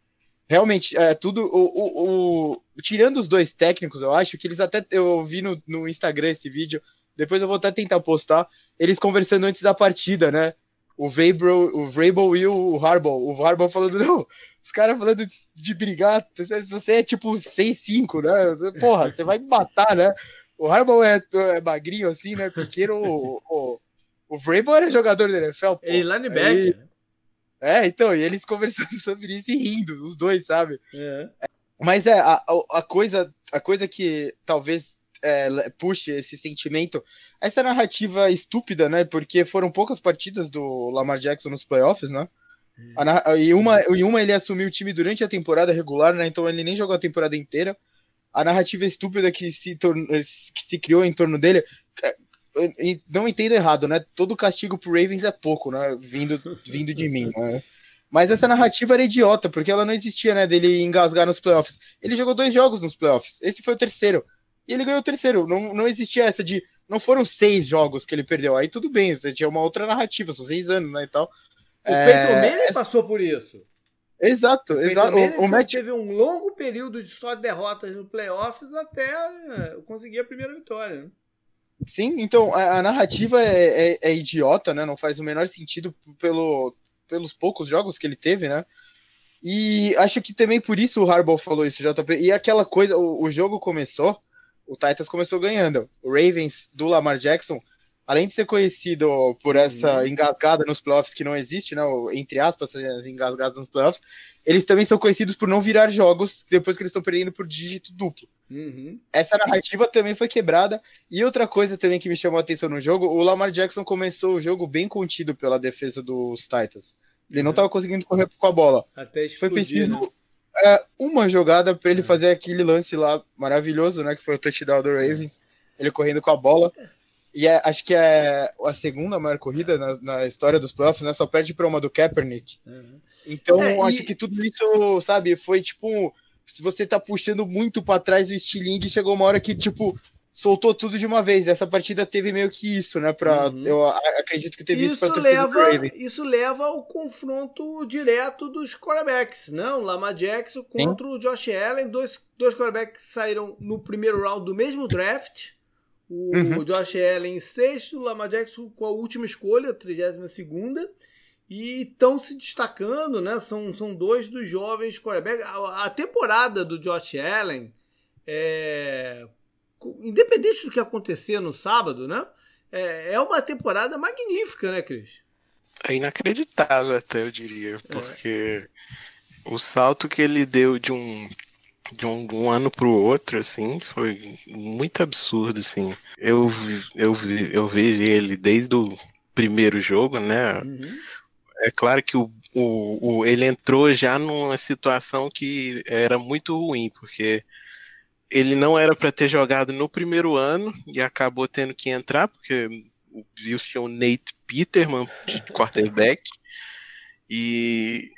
realmente, é, tudo. O, o, o, tirando os dois técnicos, eu acho que eles até. Eu vi no, no Instagram esse vídeo, depois eu vou até tentar postar. Eles conversando antes da partida, né? O Vrabel, o Vrabel e o Harbaugh. O Harbaugh falando, não, os caras falando de, de brigar, você é tipo 6-5, né? Porra, você vai me matar, né? O Harbaugh é, é magrinho assim, né? Pequeno, o, o, o Vrabel era jogador da NFL, pô. E linebacker. Né? É, então, e eles conversando sobre isso e rindo, os dois, sabe? É. Mas é, a, a, coisa, a coisa que talvez é, puxe esse sentimento, essa narrativa estúpida, né? Porque foram poucas partidas do Lamar Jackson nos playoffs, né? Hum. E uma, e uma ele assumiu o time durante a temporada regular, né? Então ele nem jogou a temporada inteira. A narrativa estúpida que se, que se criou em torno dele. É, não entendo errado, né? Todo castigo pro Ravens é pouco, né? Vindo, vindo de mim, né? Mas essa narrativa era idiota, porque ela não existia, né? Dele engasgar nos playoffs. Ele jogou dois jogos nos playoffs. Esse foi o terceiro. E ele ganhou o terceiro. Não, não existia essa de. Não foram seis jogos que ele perdeu. Aí tudo bem, você tinha uma outra narrativa, são seis anos, né? E tal. O é... Manning essa... passou por isso. Exato, o exato. O, o Matt... teve um longo período de só derrotas no playoffs até é, conseguir a primeira vitória. Né? Sim, então a, a narrativa é, é, é, idiota, né? Não faz o menor sentido pelo, pelos poucos jogos que ele teve, né? E acho que também por isso o Harbaugh falou isso, JP. E aquela coisa, o, o jogo começou, o Titans começou ganhando. O Ravens do Lamar Jackson, além de ser conhecido por essa uhum. engasgada nos playoffs que não existe, né? Entre aspas, as engasgadas nos playoffs, eles também são conhecidos por não virar jogos depois que eles estão perdendo por dígito duplo. Uhum. Essa narrativa também foi quebrada. E outra coisa também que me chamou a atenção no jogo, o Lamar Jackson começou o jogo bem contido pela defesa dos Titans. Ele não estava uhum. conseguindo correr com a bola. Até explodir, foi preciso né? É, uma jogada para ele é. fazer aquele lance lá maravilhoso, né? Que foi o touchdown do Ravens. Ele correndo com a bola. E é, acho que é a segunda maior corrida na, na história dos playoffs, né? Só perde para uma do Kaepernick. Uhum. Então, é, acho e... que tudo isso, sabe, foi tipo. Se você tá puxando muito para trás o estilingue, chegou uma hora que, tipo, soltou tudo de uma vez. Essa partida teve meio que isso, né? Pra, uhum. Eu acredito que teve isso, isso para leva, Isso leva ao confronto direto dos quarterbacks, não? Lamar Jackson contra Sim. o Josh Allen. Dois, dois quarterbacks saíram no primeiro round do mesmo draft. O uhum. Josh Allen em sexto, o Lamar Jackson com a última escolha, 32 segunda e estão se destacando, né? São, são dois dos jovens quarterbacks. A, a temporada do Josh Allen, é, independente do que acontecer no sábado, né? É, é uma temporada magnífica, né, Cris? É inacreditável até, eu diria, é. porque é. o salto que ele deu de um de um, um ano para o outro, assim, foi muito absurdo, assim. Eu, eu, eu vi ele desde o primeiro jogo, né? Uhum é claro que o, o, o, ele entrou já numa situação que era muito ruim, porque ele não era para ter jogado no primeiro ano e acabou tendo que entrar, porque o Bills tinha o Nate Peterman de quarterback. E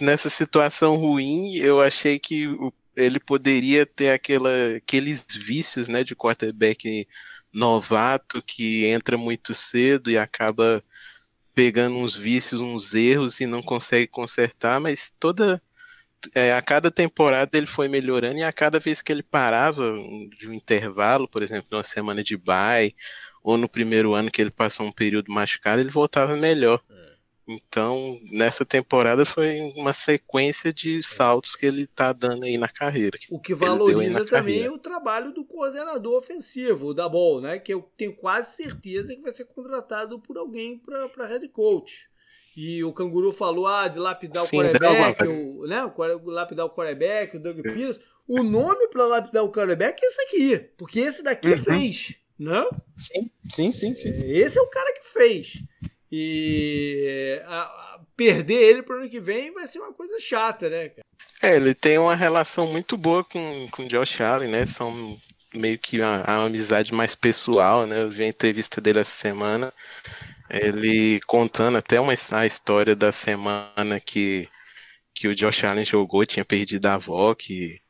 nessa situação ruim, eu achei que ele poderia ter aquela, aqueles vícios né, de quarterback novato que entra muito cedo e acaba pegando uns vícios, uns erros e não consegue consertar, mas toda é, a cada temporada ele foi melhorando e a cada vez que ele parava de um intervalo, por exemplo, numa semana de bye, ou no primeiro ano que ele passou um período machucado, ele voltava melhor. Então, nessa temporada foi uma sequência de saltos que ele está dando aí na carreira. O que valoriza também carreira. o trabalho do coordenador ofensivo, da Ball, né? Que eu tenho quase certeza que vai ser contratado por alguém para head coach. E o Canguru falou ah, de lapidar Sim, o quarterback, o, né? O lapidar o quarterback, o Doug Pierce. O nome para lapidar o quarterback é esse aqui, porque esse daqui uhum. fez, não? Sim, sim, sim, sim. É, esse é o cara que fez. E a, a, perder ele para o ano que vem vai ser uma coisa chata, né, cara? É, ele tem uma relação muito boa com, com o Josh Allen, né? São meio que uma, uma amizade mais pessoal, né? Eu vi a entrevista dele essa semana. Ele contando até uma a história da semana que, que o Josh Allen jogou, tinha perdido a avó, que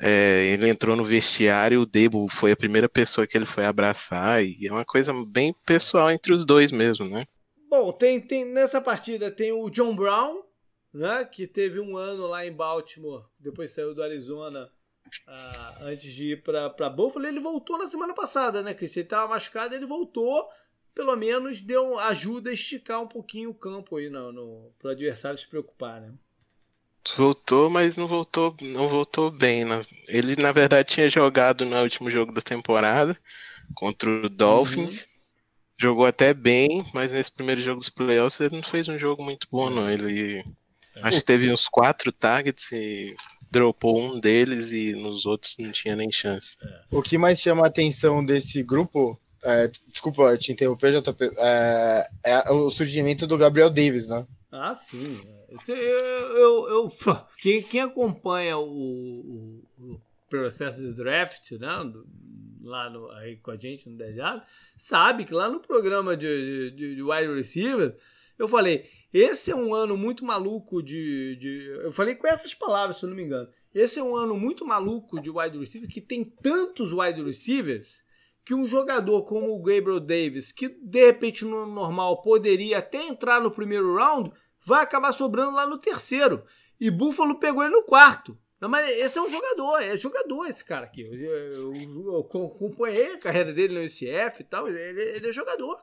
é, ele entrou no vestiário e o Debo foi a primeira pessoa que ele foi abraçar, e é uma coisa bem pessoal entre os dois mesmo, né? Bom, tem, tem nessa partida tem o John Brown, né, que teve um ano lá em Baltimore, depois saiu do Arizona uh, antes de ir para Buffalo. Ele voltou na semana passada, né, Cristian? Ele estava machucado, ele voltou, pelo menos deu ajuda a esticar um pouquinho o campo aí no, no, para o adversário se preocupar, né? Voltou, mas não voltou, não voltou bem. Né? Ele, na verdade, tinha jogado no último jogo da temporada contra o Dolphins. Uhum. Jogou até bem, mas nesse primeiro jogo dos playoffs ele não fez um jogo muito bom, não. Ele acho que teve uns quatro targets e dropou um deles e nos outros não tinha nem chance. É. O que mais chama a atenção desse grupo, é, desculpa te interromper, JP, é, é, o surgimento do Gabriel Davis, né? Ah, sim. Eu, eu, eu quem, quem, acompanha o, o, o, processo de draft, né, lá no, aí com a gente no Dejado, sabe que lá no programa de, de, de wide receiver, eu falei, esse é um ano muito maluco de, de. Eu falei com essas palavras, se eu não me engano. Esse é um ano muito maluco de wide receiver que tem tantos wide receivers que um jogador como o Gabriel Davis, que de repente no normal poderia até entrar no primeiro round, vai acabar sobrando lá no terceiro. E Buffalo pegou ele no quarto. Não, mas esse é um jogador, é jogador esse cara aqui. Eu, eu, eu acompanhei a carreira dele no UCF e tal, ele, ele é jogador.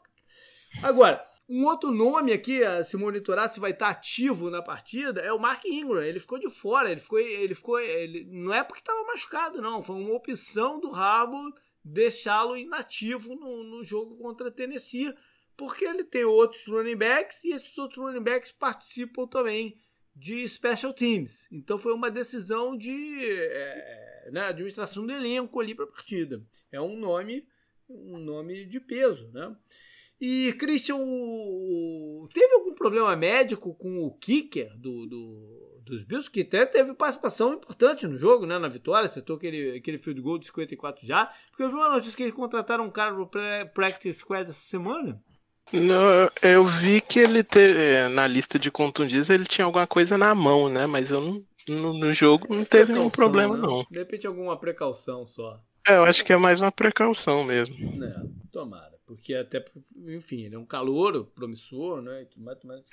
Agora, um outro nome aqui a se monitorar se vai estar ativo na partida é o Mark Ingram. Ele ficou de fora, ele ficou, ele ficou, ele não é porque estava machucado não, foi uma opção do Harbaugh deixá-lo inativo no, no jogo contra a Tennessee, porque ele tem outros running backs e esses outros running backs participam também de special teams. Então foi uma decisão de é, né, administração do elenco ali para a partida. É um nome, um nome de peso, né? E, Christian, o... teve algum problema médico com o kicker do, do, dos Bills, que até teve participação importante no jogo, né? Na vitória, acertou aquele, aquele field goal de 54 já. Porque eu vi uma notícia que eles contrataram um cara pro practice squad essa semana. Não, eu vi que ele te, é, na lista de contundidos ele tinha alguma coisa na mão, né? Mas eu não, no, no jogo não teve nenhum problema, né? não. De repente alguma precaução só. É, eu acho que é mais uma precaução mesmo. É, tomara. Porque até, enfim, ele é um calor promissor, né?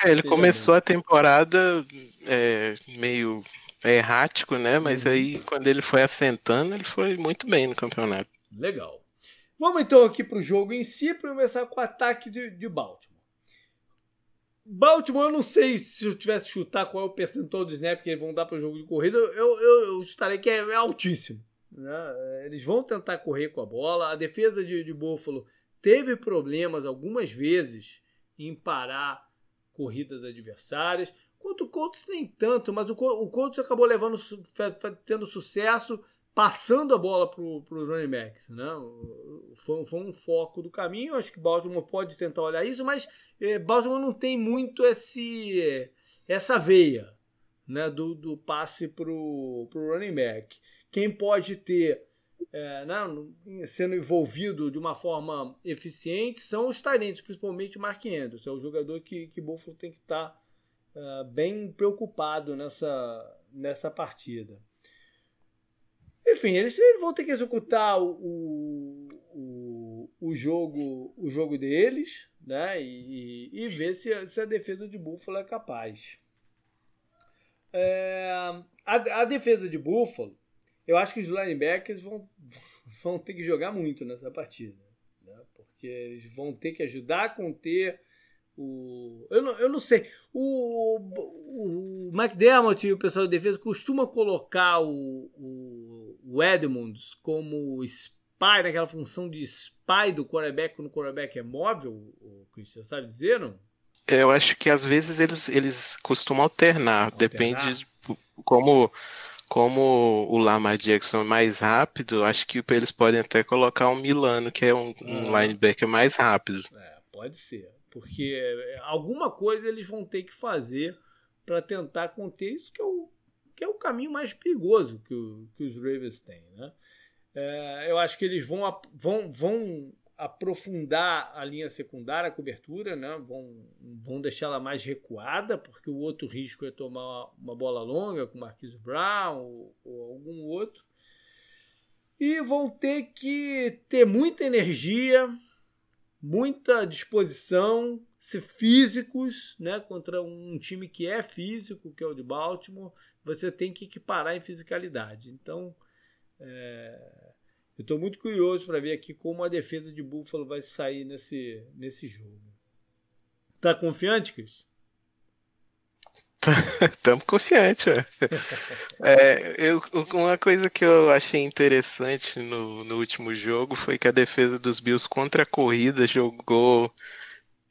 É, ele começou bem. a temporada é, meio errático, né? Mas uhum. aí, quando ele foi assentando, ele foi muito bem no campeonato. Legal. Vamos então aqui para o jogo em si, para começar com o ataque de, de Baltimore. Baltimore, eu não sei se eu tivesse chutar qual é o percentual do snap que eles vão dar para o jogo de corrida, eu, eu, eu chutaria que é, é altíssimo. Né? Eles vão tentar correr com a bola. A defesa de, de Buffalo teve problemas algumas vezes em parar corridas adversárias. Quanto o Colts nem tanto, mas o, o Colts acabou levando, tendo sucesso passando a bola para os running backs. Né? Foi, foi, um foco do caminho. Acho que Baltimore pode tentar olhar isso, mas eh, Baltimore não tem muito esse, essa veia né, do, do passe para o running back. Quem pode ter é, né, sendo envolvido de uma forma eficiente são os talentos, principalmente o Mark Andrews. É o jogador que, que Buffalo tem que estar tá, uh, bem preocupado nessa, nessa partida. Enfim, eles, eles, vão ter que executar o, o, o, jogo, o jogo deles né, e, e ver se, se a defesa de Buffalo é capaz. É, a, a defesa de Buffalo eu acho que os linebackers vão, vão ter que jogar muito nessa partida. Né? Porque eles vão ter que ajudar a conter o. Eu não, eu não sei. O, o McDermott e o pessoal de defesa costuma colocar o, o, o Edmonds como spy, naquela função de spy do quarterback quando o quarterback é móvel, o Christian sabe dizer, não? Eu acho que às vezes eles, eles costumam alternar, alternar. depende de como como o Lamar Jackson é mais rápido, acho que eles podem até colocar um Milano, que é um, um ah. linebacker mais rápido. É, pode ser. Porque é, alguma coisa eles vão ter que fazer para tentar conter isso, que é o, que é o caminho mais perigoso que, o, que os Ravens têm. Né? É, eu acho que eles vão, vão, vão aprofundar a linha secundária, a cobertura, né? vão, vão deixá-la mais recuada, porque o outro risco é tomar uma bola longa com Marquise Brown ou, ou, algum outro. E vão ter que ter muita energia, muita disposição, ser físicos, né? Contra um time que é físico, que é o de Baltimore, você tem que equiparar em fisicalidade. Então, é eu estou muito curioso para ver aqui como a defesa de Buffalo vai sair nesse, nesse jogo. Tá confiante, Cris? Estamos confiantes. é, eu, uma coisa que eu achei interessante no, no último jogo foi que a defesa dos Bills contra a corrida jogou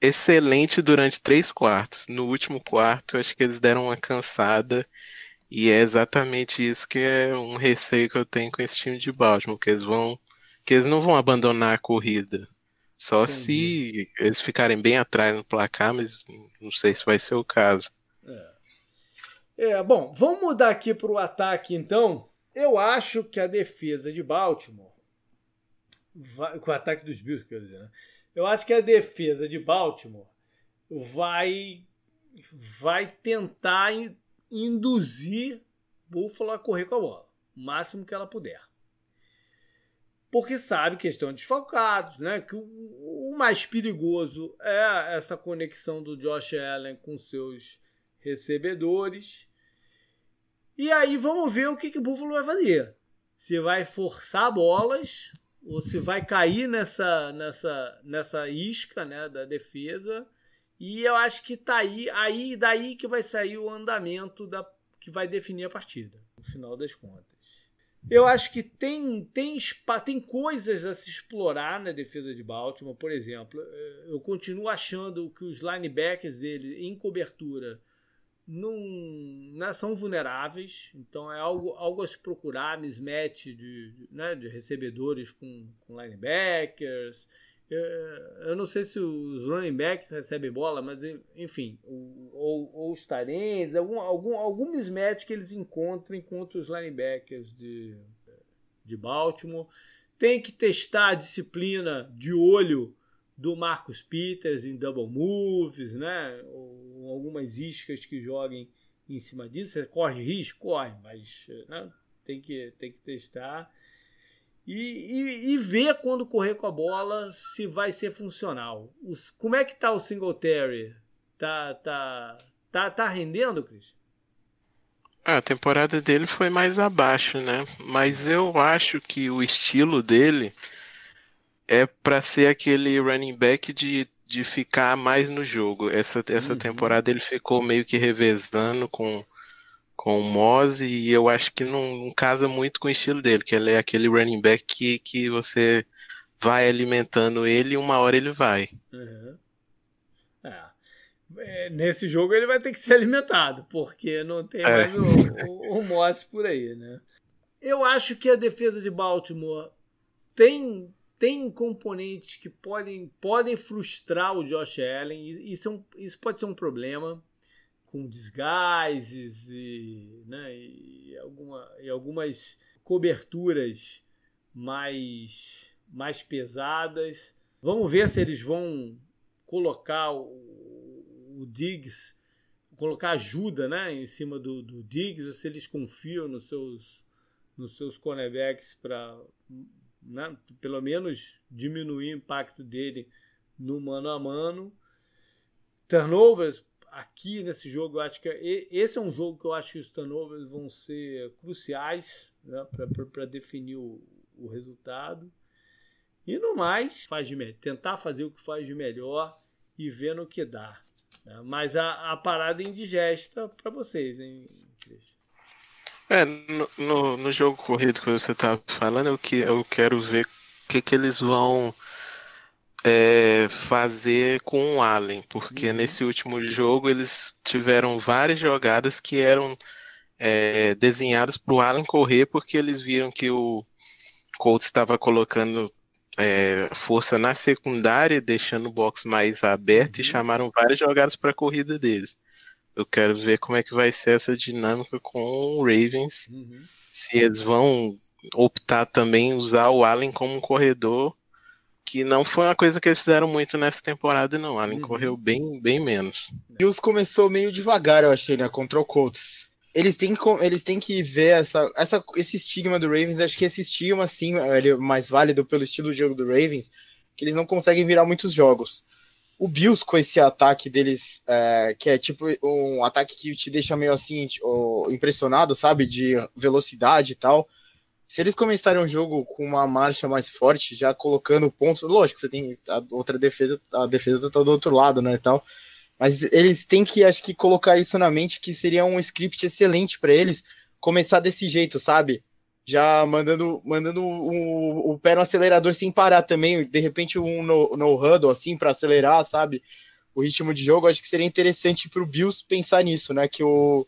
excelente durante três quartos. No último quarto, acho que eles deram uma cansada E é exatamente isso que é um receio que eu tenho com esse time de Baltimore, que eles vão que eles não vão abandonar a corrida. Só Entendi. se eles ficarem bem atrás no placar, mas não sei se vai ser o caso. É, é bom, vamos mudar aqui para o ataque então. Eu acho que a defesa de Baltimore, vai, com o ataque dos Bills, quer dizer, né? Eu acho que a defesa de Baltimore vai vai tentar induzir Buffalo a correr com a bola, o máximo que ela puder. Porque sabe que estão desfalcados, né? Que o, mais perigoso é essa conexão do Josh Allen com seus recebedores. E aí vamos ver o que, que o Buffalo vai fazer. Se vai forçar bolas ou se vai cair nessa, nessa, nessa isca né, da defesa e eu acho que tá aí, aí daí que vai sair o andamento da que vai definir a partida, no final das contas. Eu acho que tem, tem, tem coisas a se explorar na defesa de Baltimore. Por exemplo, eu continuo achando que os linebackers dele em cobertura não, né, são vulneráveis. Então é algo, algo a se procurar, mismatch de, né, de recebedores com, com linebackers. Eu não sei se os running backs recebem bola, mas enfim, ou, ou os tarentes, algum, algum, algum mismatch que eles encontrem contra os linebackers de, de Baltimore. Tem que testar a disciplina de olho do Marcus Peters em double moves, né? Ou algumas iscas que joguem em cima disso. Você corre risco? Corre, mas né? tem, que, tem que testar e, e, e, ver quando correr com a bola se vai ser funcional. Os, como é que tá o Singletary? Tá, tá, tá, tá rendendo, Cris? Ah, a temporada dele foi mais abaixo, né? Mas eu acho que o estilo dele é para ser aquele running back de, de ficar mais no jogo. Essa, essa uhum. temporada ele ficou meio que revezando com com o Moz e eu acho que não, não, casa muito com o estilo dele, que ele é aquele running back que, que você vai alimentando ele e uma hora ele vai. Uhum. É. nesse jogo ele vai ter que ser alimentado, porque não tem é. mais o, o, o Moss por aí, né? Eu acho que a defesa de Baltimore tem, tem componentes que podem, podem frustrar o Josh Allen, isso, é um, isso pode ser um problema com desgastes e, né, e, alguma, e algumas coberturas mais, mais pesadas. Vamos ver se eles vão colocar o, o Diggs, colocar ajuda né, em cima do, do Diggs, ou se eles confiam nos seus, nos seus cornerbacks para né, pelo menos diminuir o impacto dele no mano a mano. Turnovers aqui nesse jogo, eu acho que é, esse é um jogo que eu acho que os turnovers vão ser cruciais né, para definir o, o, resultado. E no mais, faz de tentar fazer o que faz de melhor e ver no que dá. Né? Mas a, a parada indigesta para vocês, hein, É, no, no, no, jogo corrido que você tá falando, eu, que, eu quero ver o que, que eles vão é, fazer com o Allen, porque uhum. nesse último jogo eles tiveram várias jogadas que eram é, desenhadas para o Allen correr, porque eles viram que o Colts estava colocando é, força na secundária, deixando o box mais aberto uhum. e chamaram várias jogadas para a corrida deles. Eu quero ver como é que vai ser essa dinâmica com o Ravens, uhum. se eles vão optar também usar o Allen como um corredor que não foi uma coisa que eles fizeram muito nessa temporada, não. Allen uhum. correu bem, bem menos. E os começou meio devagar, eu achei, né? Contra o Colts. Eles têm, que, eles têm que ver essa, essa, esse estigma do Ravens. Acho que esse estigma, assim, é mais válido pelo estilo de jogo do Ravens, que eles não conseguem virar muitos jogos. O Bills, com esse ataque deles, é, que é tipo um ataque que te deixa meio assim, impressionado, sabe? De velocidade e tal se eles começarem um jogo com uma marcha mais forte, já colocando pontos, lógico, você tem a outra defesa, a defesa tá do outro lado, né, e tal. Mas eles têm que, acho que, colocar isso na mente, que seria um script excelente para eles começar desse jeito, sabe? Já mandando, mandando o, o pé no acelerador sem parar também, de repente um no, no huddle, assim, para acelerar, sabe? O ritmo de jogo, acho que seria interessante para o Bills pensar nisso, né? Que o,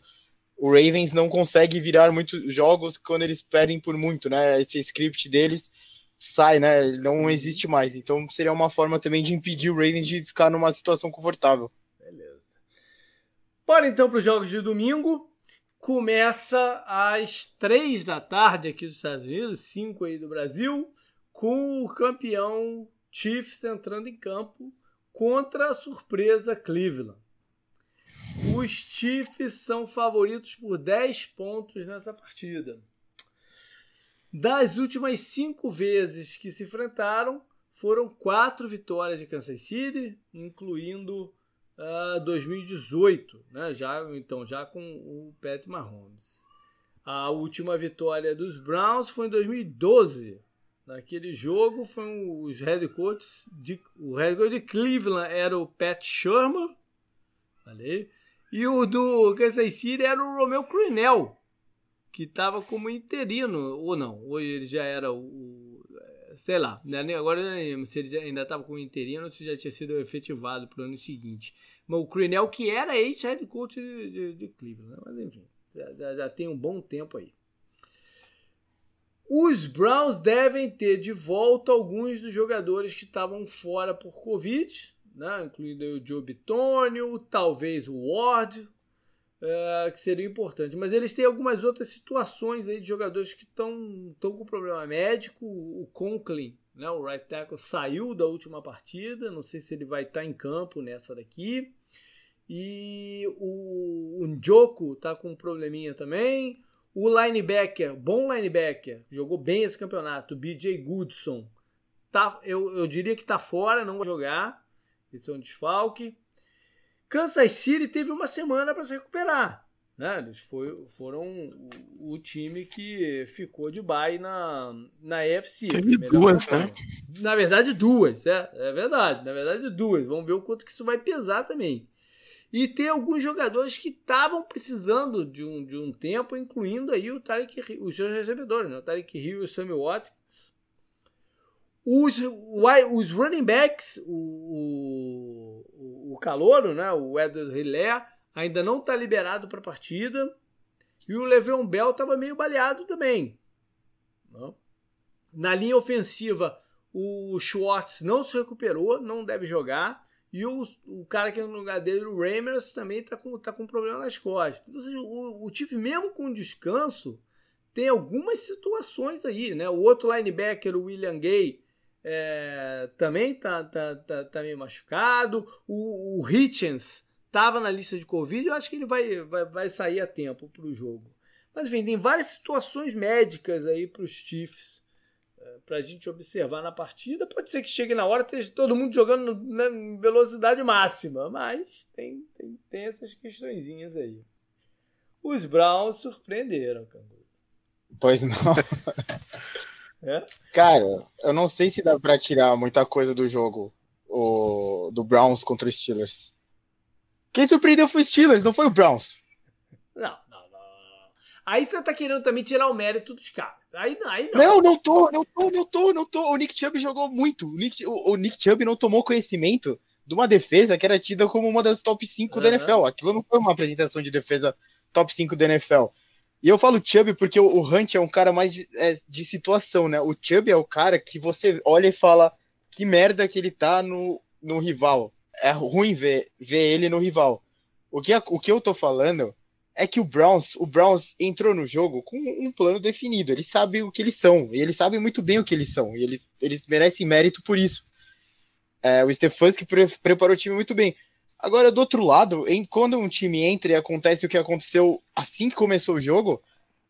o Ravens não consegue virar muitos jogos quando eles perdem por muito, né? Esse script deles sai, né? Ele não existe mais. Então seria uma forma também de impedir o Ravens de ficar numa situação confortável. Beleza. Bora então para os jogos de domingo. Começa às três da tarde aqui dos Estados Unidos, cinco aí do Brasil, com o campeão Chiefs entrando em campo contra a surpresa Cleveland. Os Chiefs são favoritos por 10 pontos nessa partida. Das últimas cinco vezes que se enfrentaram, foram quatro vitórias de Kansas City, incluindo uh, ah, 2018, né? já, então já com o Pat Mahomes. A última vitória dos Browns foi em 2012. Naquele jogo foram os head coaches de, o head coach de Cleveland era o Pat Shermer, valeu? E o do Kansas City era o Romeo Crennel, que estava como interino, ou não, ou ele já era o. Sei lá, né, agora eu não lembro se ele ainda estava como interino ou se já tinha sido efetivado para o ano seguinte. Mas o Crinell, que era ex-head coach de, de, de, Cleveland, né? mas enfim, já, já tem um bom tempo aí. Os Browns devem ter de volta alguns dos jogadores que estavam fora por Covid, né? incluindo o Joe Bitonio, talvez o Ward, uh, que seria importante. Mas eles têm algumas outras situações aí de jogadores que estão com problema médico. O Conklin, né, o right tackle, saiu da última partida. Não sei se ele vai estar tá em campo nessa daqui. E o, o Njoku tá com um probleminha também. O linebacker, bom linebacker, jogou bem esse campeonato, BJ Goodson, tá, eu, eu diria que tá fora, não vai jogar. É um desfalque. Kansas City teve uma semana para se recuperar. Né? Eles foi, foram o, o, time que ficou de bye na, na EFC. Teve duas, né? Na verdade, duas. É, é verdade. Na verdade, duas. Vamos ver o quanto que isso vai pesar também. E tem alguns jogadores que estavam precisando de um, de um tempo, incluindo aí o Tarek, os seus recebedores, né? o Tarek Hill e o Sammy Watkins. Os, os running backs, o, o, o calouro, né, o Edward Hilaire, ainda não está liberado para a partida. E o Le'Veon Bell estava meio baleado também. Não? Na linha ofensiva, o Schwartz não se recuperou, não deve jogar. E o, o cara que é no lugar dele, o Ramers, também está com, tá com problema nas costas. Então, assim, o, o time, mesmo com descanso, tem algumas situações aí. Né? O outro linebacker, o William Gay, é, também tá, tá, tá, tá, meio machucado. O, o Hitchens estava na lista de Covid, eu acho que ele vai, vai, vai sair a tempo para o jogo. Mas enfim, tem várias situações médicas aí para os Chiefs é, para a gente observar na partida. Pode ser que chegue na hora esteja todo mundo jogando na velocidade máxima, mas tem, tem, tem essas questõezinhas aí. Os Browns surpreenderam, Canguru. Pois não. É? Cara, eu não sei se dá para tirar muita coisa do jogo o, do Browns contra os Steelers. Quem surpreendeu foi os Steelers, não foi o Browns. Não, não, não. Aí você tá querendo também tirar o mérito dos caras. Aí, aí não. Não, não tô, não tô, não tô, não tô. O Nick Chubb jogou muito. O Nick, o, o Nick Chubb não tomou conhecimento de uma defesa que era tida como uma das top 5 uhum. da NFL. Aquilo não foi uma apresentação de defesa top 5 da NFL. E eu falo Chubb porque o, Hunt é um cara mais de, é, de, situação, né? O Chubb é o cara que você olha e fala que merda que ele tá no, no rival. É ruim ver, ver ele no rival. O que, o que eu tô falando é que o Browns, o Browns entrou no jogo com um plano definido. Eles sabem o que eles são. E eles sabem muito bem o que eles são. E eles, eles merecem mérito por isso. É, o Stefanski pre preparou o time muito bem. Agora, do outro lado, em, quando um time entra e acontece o que aconteceu assim que começou o jogo,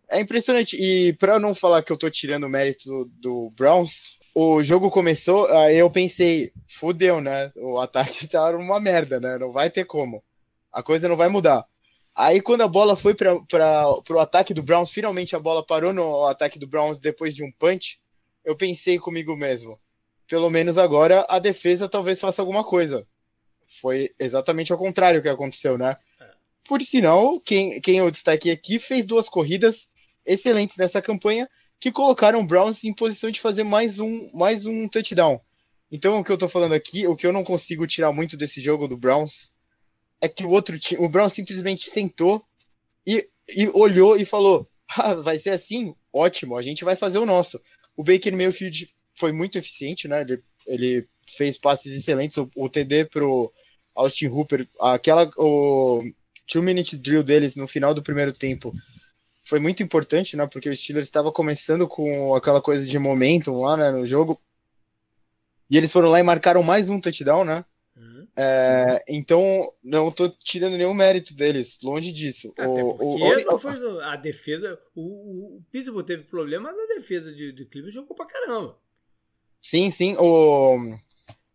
é impressionante. E para não falar que eu tô tirando o mérito do, do Browns, o jogo começou, eu pensei, fudeu, né? O ataque tá uma merda, né? Não vai ter como. A coisa não vai mudar. Aí quando a bola foi para o ataque do Browns, finalmente a bola parou no ataque do Browns depois de um punch, eu pensei comigo mesmo, pelo menos agora a defesa talvez faça alguma coisa foi exatamente ao contrário que aconteceu, né? É. Por sinal, quem, quem eu destaquei aqui fez duas corridas excelentes nessa campanha que colocaram o Browns em posição de fazer mais um, mais um touchdown. Então, o que eu tô falando aqui, o que eu não consigo tirar muito desse jogo do Browns é que o outro time, o Browns simplesmente sentou e e olhou e falou: ah, vai ser assim? Ótimo, a gente vai fazer o nosso. O Baker Mayfield foi muito eficiente, né? Ele, ele fez passes excelentes. O, o TD pro Austin Hooper, aquela o two minute drill deles no final do primeiro tempo foi muito importante, né? Porque o Steelers estava começando com aquela coisa de momentum lá né, no jogo. E eles foram lá e marcaram mais um touchdown, né? Uhum. É, então, não tô tirando nenhum mérito deles, longe disso. Até o, porque o, foi a defesa. O, o Pittsburgh teve problema na defesa de, de Cleveland jogou pra caramba. Sim, sim. O,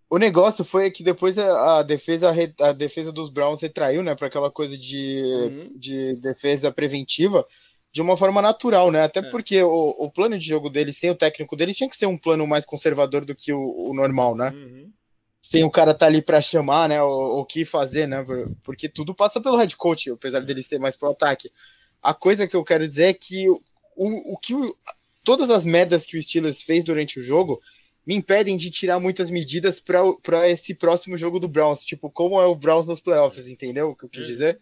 o negócio foi que depois a, defesa, a defesa dos Browns retraiu, né, para aquela coisa de, uhum. de defesa preventiva de uma forma natural, né? Até é. porque o, o plano de jogo deles, sem o técnico deles, tinha que ser um plano mais conservador do que o, o normal, né? Uhum. Sem o cara tá ali para chamar, né? O, o que fazer, né? Porque tudo passa pelo head coach, apesar deles ser mais pro ataque. A coisa que eu quero dizer é que o, o que todas as merdas que o Steelers fez durante o jogo me impedem de tirar muitas medidas para esse próximo jogo do Browns, tipo, como é o Browns nos playoffs, entendeu o que eu quis uhum. dizer?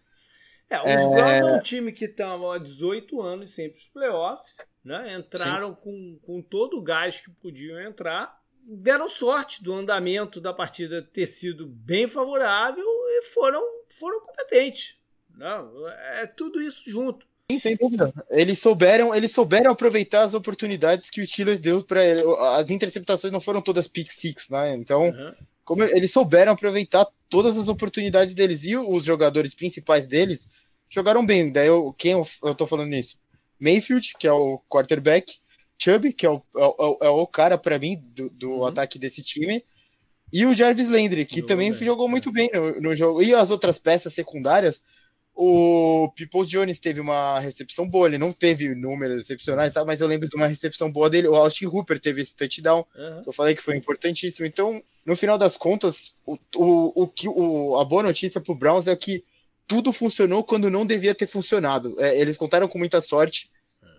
É, os é... Browns é um time que estava há 18 anos sempre os playoffs, né? Entraram com, com todo o gás que podiam entrar, deram sorte do andamento da partida ter sido bem favorável e foram, foram competentes. Não, né? é tudo isso junto. Sim, sem dúvida. Eles souberam, eles souberam aproveitar as oportunidades que o Steelers deu para ele. As interceptações não foram todas pick six, né? Então, uhum. como eles souberam aproveitar todas as oportunidades deles e os jogadores principais deles jogaram bem. Daí eu, quem eu, eu tô falando nisso? Mayfield, que é o quarterback, Chubb, que é o, é o, é o cara para mim do, do uhum. ataque desse time, e o Jarvis Landry, que também jogou muito bem no, no jogo. E as outras peças secundárias, o Peoples Jones teve uma recepção boa, ele não teve números excepcionais, tá? mas eu lembro de uma recepção boa dele. O Austin Hooper teve esse touchdown, uhum. que eu falei que foi importantíssimo. Então, no final das contas, o, o, o, que, o, a boa notícia pro Browns é que tudo funcionou quando não devia ter funcionado. É, eles contaram com muita sorte,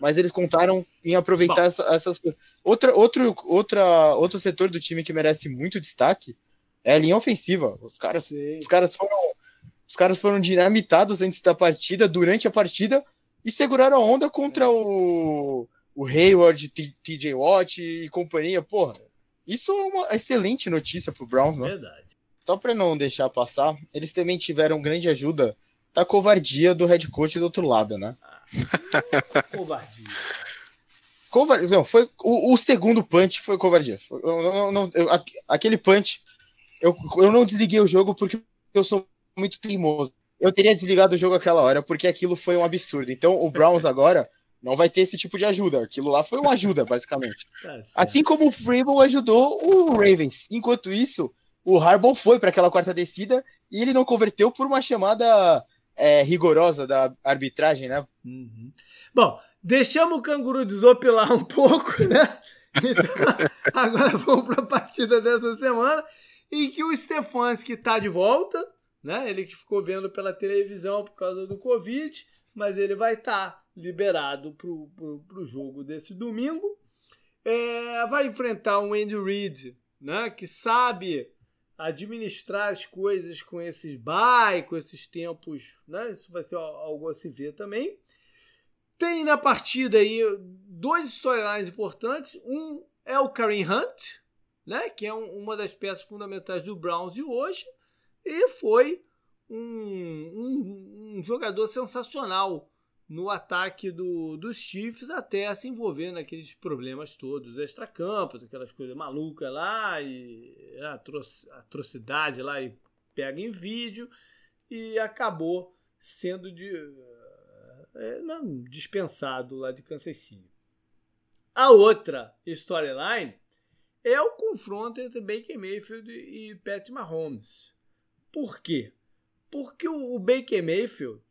mas eles contaram em aproveitar essa, essas coisas. Outra, outro, outra, outro setor do time que merece muito destaque é a linha ofensiva. Os caras, os caras foram os caras foram dinamitados antes da partida, durante a partida, e seguraram a onda contra o, o Hayward, TJ Watt e companhia. Porra, isso é uma excelente notícia pro Browns, né? Verdade. Só para não deixar passar, eles também tiveram grande ajuda da covardia do head coach do outro lado, né? Ah, covardia. Covardia. Não, foi o, o, segundo punch foi covardia. Foi, eu, não, não, eu, aquele punch, eu, eu não desliguei o jogo porque eu sou muito teimoso. Eu teria desligado o jogo aquela hora, porque aquilo foi um absurdo. Então, o Browns agora não vai ter esse tipo de ajuda. Aquilo lá foi uma ajuda, basicamente. Tá assim como o Freeman ajudou o Ravens. Enquanto isso, o Harbaugh foi para aquela quarta descida e ele não converteu por uma chamada é, rigorosa da arbitragem, né? Uhum. Bom, deixamos o canguru desopilar um pouco, né? Então, agora vamos para a partida dessa semana em que o Stefanski está de volta, né? Ele que ficou vendo pela televisão por causa do Covid, mas ele vai estar tá liberado para o jogo desse domingo. É, vai enfrentar um Andy Reid, né? Que sabe administrar as coisas com esses bye, com esses tempos, né? Isso vai ser algo a se ver também. Tem na partida aí dois storylines importantes. Um é o Kareem Hunt, né? Que é um, uma das peças fundamentais do Browns de hoje e foi um, um, um jogador sensacional no ataque do, dos Chiefs até se envolver naqueles problemas todos, extra-campos, aquelas coisas malucas lá, e atrocidade lá, e pega em vídeo, e acabou sendo de, é, não, dispensado lá de Kansas City. A outra storyline é o confronto entre Baker Mayfield e Pat Mahomes. Por quê? Porque o Baker Mayfield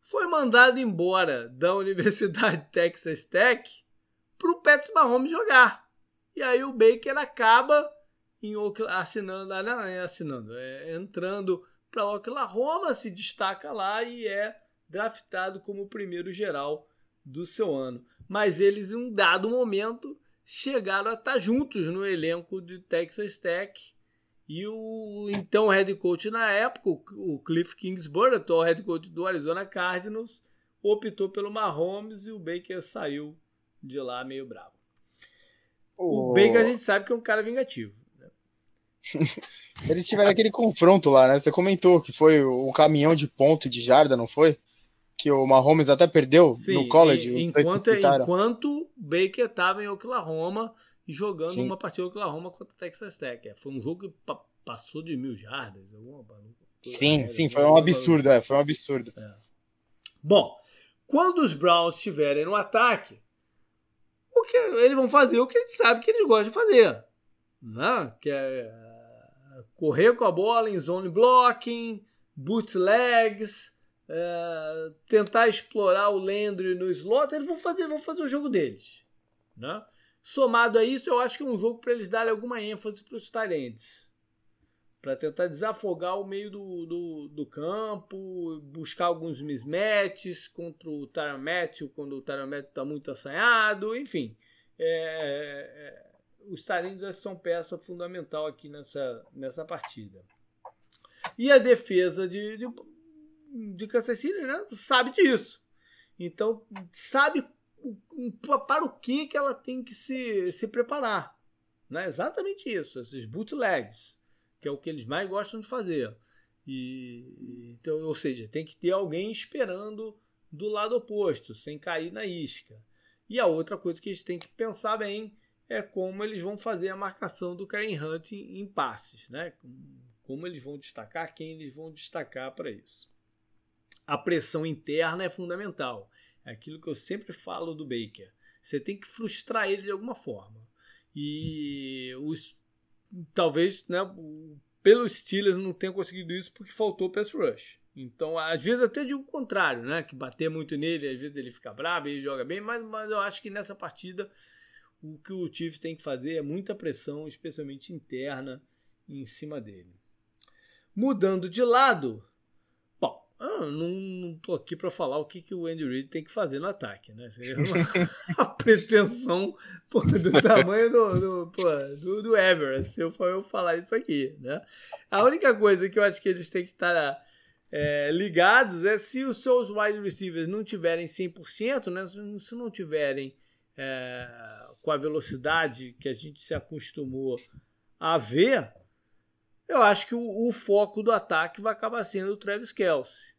foi mandado embora da Universidade Texas Tech para o Patrick Mahomes jogar. E aí o Baker acaba em assinando, ah, é assinando, é entrando para Oklahoma, se destaca lá e é draftado como o primeiro geral do seu ano. Mas eles, em um dado momento, chegaram a estar juntos no elenco de Texas Tech e o então head coach na época, o Cliff Kingsbury, atual head coach do Arizona Cardinals, optou pelo Mahomes e o Baker saiu de lá meio bravo. O, o Baker a gente sabe que é um cara vingativo. Né? Eles tiveram aquele confronto lá, né? Você comentou que foi o caminhão de ponto de jarda, não foi? Que o Mahomes até perdeu Sim, no college. Enquanto, enquanto o Baker estava em Oklahoma jogando Sim. uma partida de Oklahoma contra o Texas Tech. É, foi um jogo que passou de mil jardas. Alguma, sim, sim, foi um absurdo, é, foi um absurdo. É. Bom, quando os Browns estiverem no ataque, o que eles vão fazer o que eles sabem que eles gostam de fazer. Né? Que é, é correr com a bola em zone blocking, bootlegs, é, tentar explorar o Landry no slot, eles vão fazer, vão fazer o jogo deles. Né? Somado a isso, eu acho que é um jogo para eles darem alguma ênfase para os Tyrants para tentar desafogar o meio do, do, do, campo, buscar alguns mismatches contra o Matthew, quando o Matthew está muito assanhado, enfim. É, é, os Tyrants são peça fundamental aqui nessa, nessa partida. E a defesa de, de, de Kansas City né, sabe disso. Então, sabe para o que, que ela tem que se, se preparar. Né? Exatamente isso, esses bootlegs que é o que eles mais gostam de fazer. E, então, ou seja, tem que ter alguém esperando do lado oposto, sem cair na isca. E a outra coisa que eles têm que pensar bem é como eles vão fazer a marcação do Karen Hunt em, em passes, né? Como eles vão destacar, quem eles vão destacar para isso. A pressão interna é fundamental. É aquilo que eu sempre falo do Baker. Você tem que frustrar ele de alguma forma. E os talvez, né, pelos Steelers não tenha conseguido isso porque faltou pass rush. Então, às vezes até digo o contrário, né, que bater muito nele, às vezes ele fica bravo, ele joga bem, mas, mas eu acho que nessa partida o que o Chiefs tem que fazer é muita pressão, especialmente interna, em cima dele. Mudando de lado, ah, não, não tô aqui para falar o que, que o Andy Reid tem que fazer no ataque, né? Seria uma, uma pretensão pô, do tamanho do, do, pô, do, do Everest, se eu for eu falar isso aqui, né? A única coisa que eu acho que eles têm que estar é, ligados é se os seus wide receivers não tiverem 100%, né? Se não tiverem é, com a velocidade que a gente se acostumou a ver, eu acho que o, o, foco do ataque vai acabar sendo o Travis Kelsey.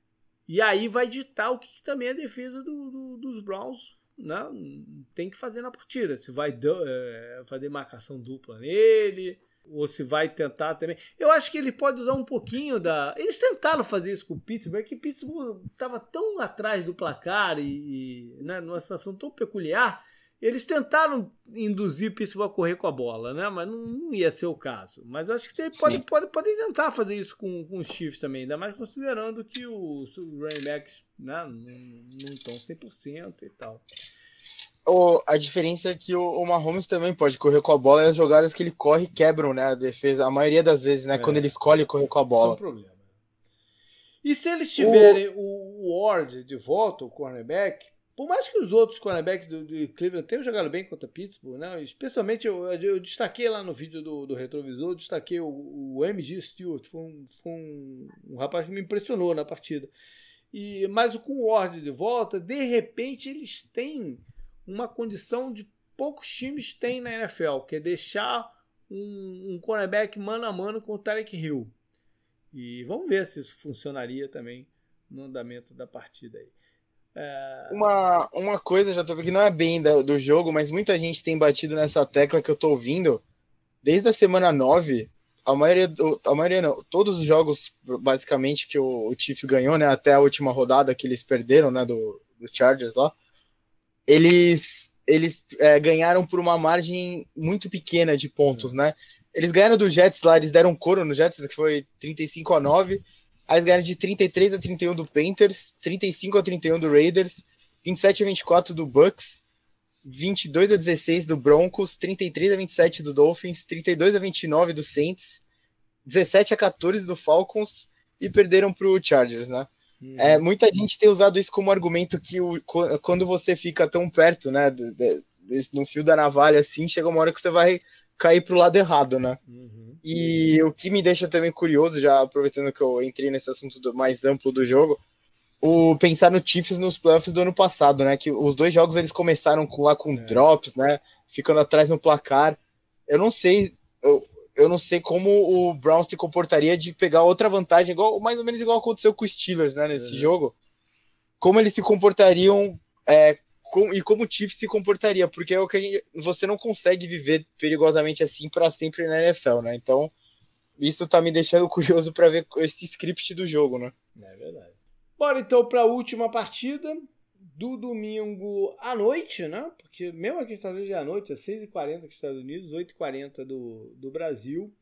E aí vai ditar o que, que também a defesa do, do, dos Browns né, tem que fazer na partida. Se vai é, fazer marcação dupla nele, ou se vai tentar também. Eu acho que ele pode usar um pouquinho da. Eles tentaram fazer isso com o Pittsburgh, que Pittsburgh estava tão atrás do placar e, e né, numa situação tão peculiar eles tentaram induzir o Pittsburgh a correr com a bola, né? Mas não, não ia ser o caso. Mas acho que ele pode, pode, tentar fazer isso com, com os Chiefs também, ainda mais considerando que os running backs né, não estão 100% e tal. O, a diferença é que o, o Mahomes também pode correr com a bola e as jogadas que ele corre quebram né, a defesa, a maioria das vezes, né? É. Quando ele escolhe correr com a bola. Isso é um problema. E se eles tiverem o, o Ward de volta, o cornerback, por mais que os outros cornerbacks do, do, Cleveland tenham jogado bem contra Pittsburgh, né? especialmente eu, eu destaquei lá no vídeo do, do retrovisor, destaquei o, o MG Stewart, foi, um, foi um, um, rapaz que me impressionou na partida. E Mas com o Ward de volta, de repente eles têm uma condição de poucos times têm na NFL, que é deixar um, um cornerback mano a mano com o Tarek Hill. E vamos ver se isso funcionaria também no andamento da partida aí. É... Uma, uma coisa, já tô que não é bem do, do, jogo, mas muita gente tem batido nessa tecla que eu tô ouvindo. Desde a semana 9, a maioria, do, a maioria não, todos os jogos, basicamente, que o, o Chiefs ganhou, né, até a última rodada que eles perderam, né, do, do Chargers lá, eles, eles é, ganharam por uma margem muito pequena de pontos, né? Eles ganharam do Jets lá, eles deram couro no Jets, que foi 35 a 9, Aí ganharam de 33 a 31 do Panthers, 35 a 31 do Raiders, 27 a 24 do Bucks, 22 a 16 do Broncos, 33 a 27 do Dolphins, 32 a 29 do Saints, 17 a 14 do Falcons e perderam para o Chargers, né? Hum. É, muita gente tem usado isso como argumento que o, quando você fica tão perto, né, de, de, de, no fio da navalha, assim, chega uma hora que você vai cair para o lado errado, né? Uhum. E o que me deixa também curioso, já aproveitando que eu entrei nesse assunto do, mais amplo do jogo, o pensar no Chiefs nos playoffs do ano passado, né? Que os dois jogos eles começaram com, lá com é. drops, né? Ficando atrás no placar. Eu não sei, eu, eu não sei como o Browns se comportaria de pegar outra vantagem, igual, mais ou menos igual aconteceu com os Steelers, né? Nesse é. jogo. Como eles se comportariam é, com, e como o Chiefs se comportaria, porque é o que gente, você não consegue viver perigosamente assim para sempre na NFL, né? Então, isso tá me deixando curioso para ver esse script do jogo, né? É verdade. Bora então para a última partida do domingo à noite, né? Porque mesmo aqui nos Estados Unidos é à noite, é 6h40 dos Estados Unidos, 8h40 do, do Brasil.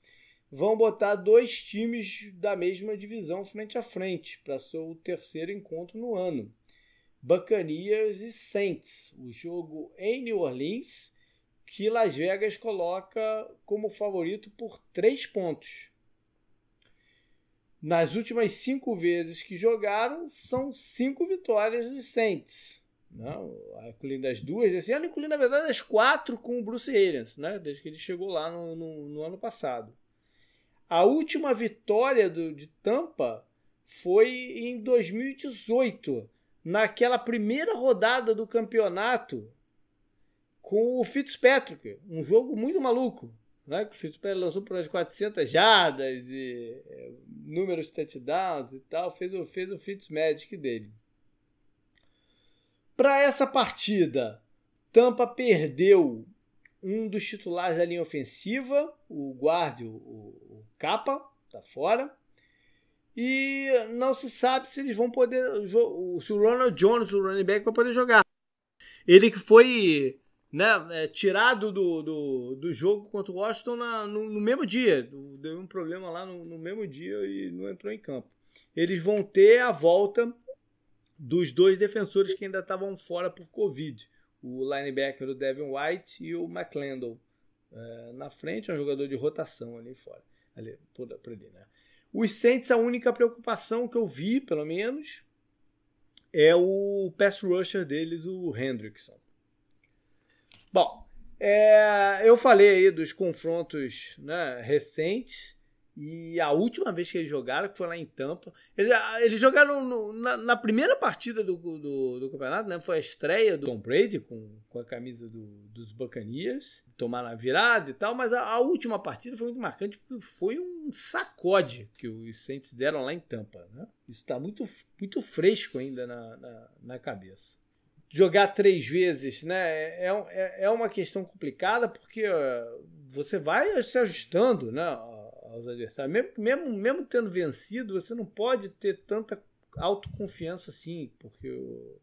Vão botar dois times da mesma divisão frente a frente para seu terceiro encontro no ano. Buccaneers e Saints. O jogo em New Orleans, que Las Vegas coloca como favorito por três pontos. Nas últimas cinco vezes que jogaram, são cinco vitórias dos Saints. Não, incluindo as duas desse ano, incluindo, na verdade, as quatro com o Bruce Arians, né? desde que ele chegou lá no, no, no ano passado. A última vitória do, de Tampa foi em 2018, naquela primeira rodada do campeonato com o Fitzpatrick, um jogo muito maluco né? o Fitzpatrick lançou por umas 400 jardas e é, números de touchdowns e tal, fez, o, fez o Fitzmagic dele. Para essa partida, Tampa perdeu um dos titulares da linha ofensiva, o guarda, o, o Capa, tá fora. E não se sabe se eles vão poder. Se o Ronald Jones, o running back, vai poder jogar. Ele que foi né, é, tirado do, do, do, jogo contra o Washington na, no, no, mesmo dia. Deu um problema lá no, no, mesmo dia e não entrou em campo. Eles vão ter a volta dos dois defensores que ainda estavam fora por Covid. O linebacker, o Devin White e o McClendon. É, na frente, é um jogador de rotação ali fora. Ali, por, por ali, né? Os Saints, a única preocupação que eu vi, pelo menos, é o pass rusher deles, o Hendrickson. Bom, é, eu falei aí dos confrontos né, recentes. E a última vez que eles jogaram, que foi lá em Tampa, eles, eles jogaram no, na, na, primeira partida do, do, do, campeonato, né? Foi a estreia do Tom Brady com, com a camisa do, dos Buccaneers, tomaram a virada e tal, mas a, a, última partida foi muito marcante porque foi um sacode que os Saints deram lá em Tampa, né? Isso está muito, muito fresco ainda na, na, na cabeça jogar três vezes, né? É, é, é uma questão complicada porque você vai se ajustando, né? Aos adversários. Mesmo, mesmo, mesmo tendo vencido, você não pode ter tanta autoconfiança assim, porque o,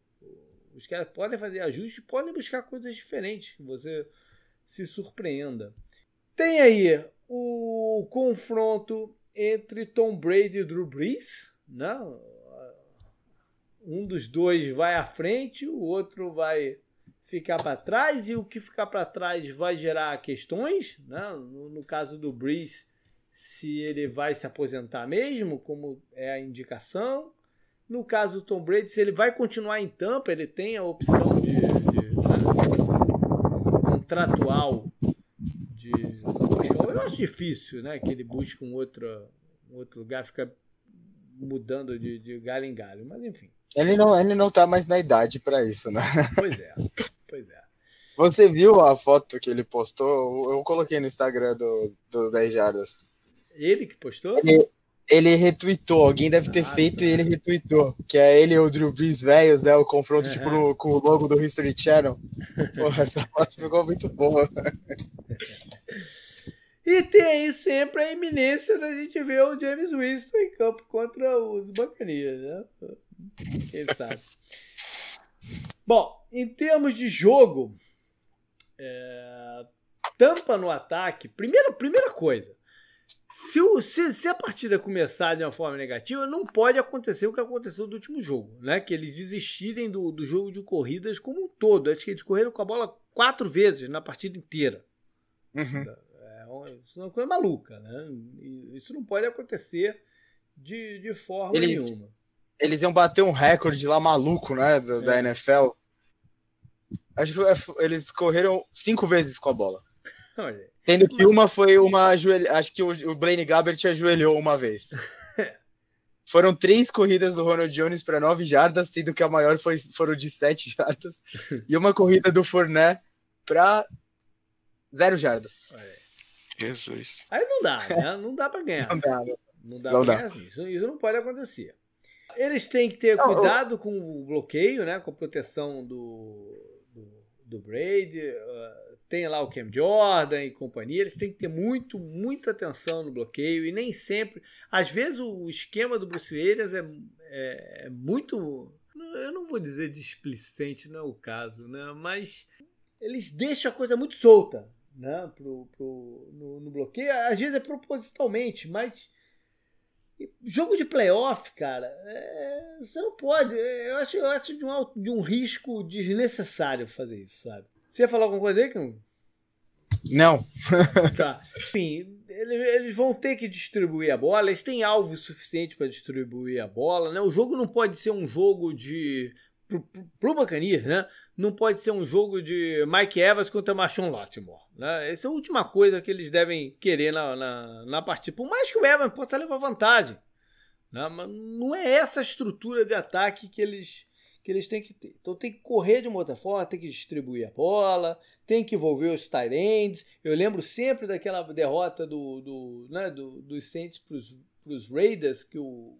os caras podem fazer ajustes, podem buscar coisas diferentes que você se surpreenda. Tem aí o confronto entre Tom Brady e Drew Brees, né? um dos dois vai à frente, o outro vai ficar para trás e o que ficar para trás vai gerar questões, né? no, no caso do Breeze, se ele vai se aposentar mesmo, como é a indicação. No caso do Tom Brady, se ele vai continuar em Tampa, ele tem a opção de, de né? contratual de eu acho difícil, né, que ele busque um outro, um outro lugar, fica mudando de, de galho em galho, mas enfim. Ele não, ele não tá mais na idade para isso, né? Pois é, pois é. Você viu a foto que ele postou? Eu coloquei no Instagram do, do 10 Jardas. Ele que postou? Ele, ele retweetou, alguém deve ter ah, feito tá. e ele retweetou. Que é ele e o Drew Brees velhos, né? O confronto tipo, no, com o logo do History Channel. Porra, essa foto ficou muito boa. E tem aí sempre a iminência da gente ver o James Winston em campo contra os Buccaneers, né? Quem sabe? Bom, em termos de jogo, é... tampa no ataque. Primeira, primeira coisa, se, o, se, se, a partida começar de uma forma negativa, não pode acontecer o que aconteceu no último jogo, né? Que eles desistirem do, do jogo de corridas como um todo. Acho que eles correram com a bola quatro vezes na partida inteira. Uhum. É, isso é uma coisa maluca, né? Isso não pode acontecer de, de forma eles, nenhuma eles iam bater um recorde lá maluco, né? Da, é. da NFL. Acho que é, eles correram cinco vezes com a bola. Olha. Sendo que uma foi uma ajoelha... Acho que o Blaine Gabbert ajoelhou uma vez. foram três corridas do Ronald Jones para nove jardas, sendo que a maior foi, foram de sete jardas, e uma corrida do Fournette para zero jardas. Jesus. Aí não dá, né? Não dá para ganhar. Não dá, não, não dá não pra ganhar assim. Isso, isso não pode acontecer. Eles têm que ter cuidado com o bloqueio, né? Com a proteção do, do, do Brady. Uh, tem lá o Cam Jordan e companhia. Eles têm que ter muito, muita atenção no bloqueio. E nem sempre. Às vezes o esquema do Bruce Arians é, é, é muito. Eu não vou dizer displicente, não é o caso, né? Mas eles deixam a coisa muito solta né? pro, pro, no, no bloqueio. Às vezes é propositalmente, mas Jogo de playoff, cara, é, você não pode. Eu acho, eu acho de, um, de um risco desnecessário fazer isso, sabe? Você ia falar alguma coisa aí, Cão? Não. tá. Enfim, eles vão ter que distribuir a bola, eles têm alvo suficiente para distribuir a bola, né? O jogo não pode ser um jogo de pro, pro, pro Buccaneers, né? Não pode ser um jogo de Mike Evans contra Marshawn Latimore, né? Essa é a última coisa que eles devem querer na, na, na partida. Por mais que o Evans possa levar vantagem, né? Mas não é essa estrutura de ataque que eles que eles têm que ter. Então tem que correr de uma outra forma, tem que distribuir a bola, tem que envolver os tight ends. Eu lembro sempre daquela derrota do, do, né, do, dos Saints para os Raiders, que o,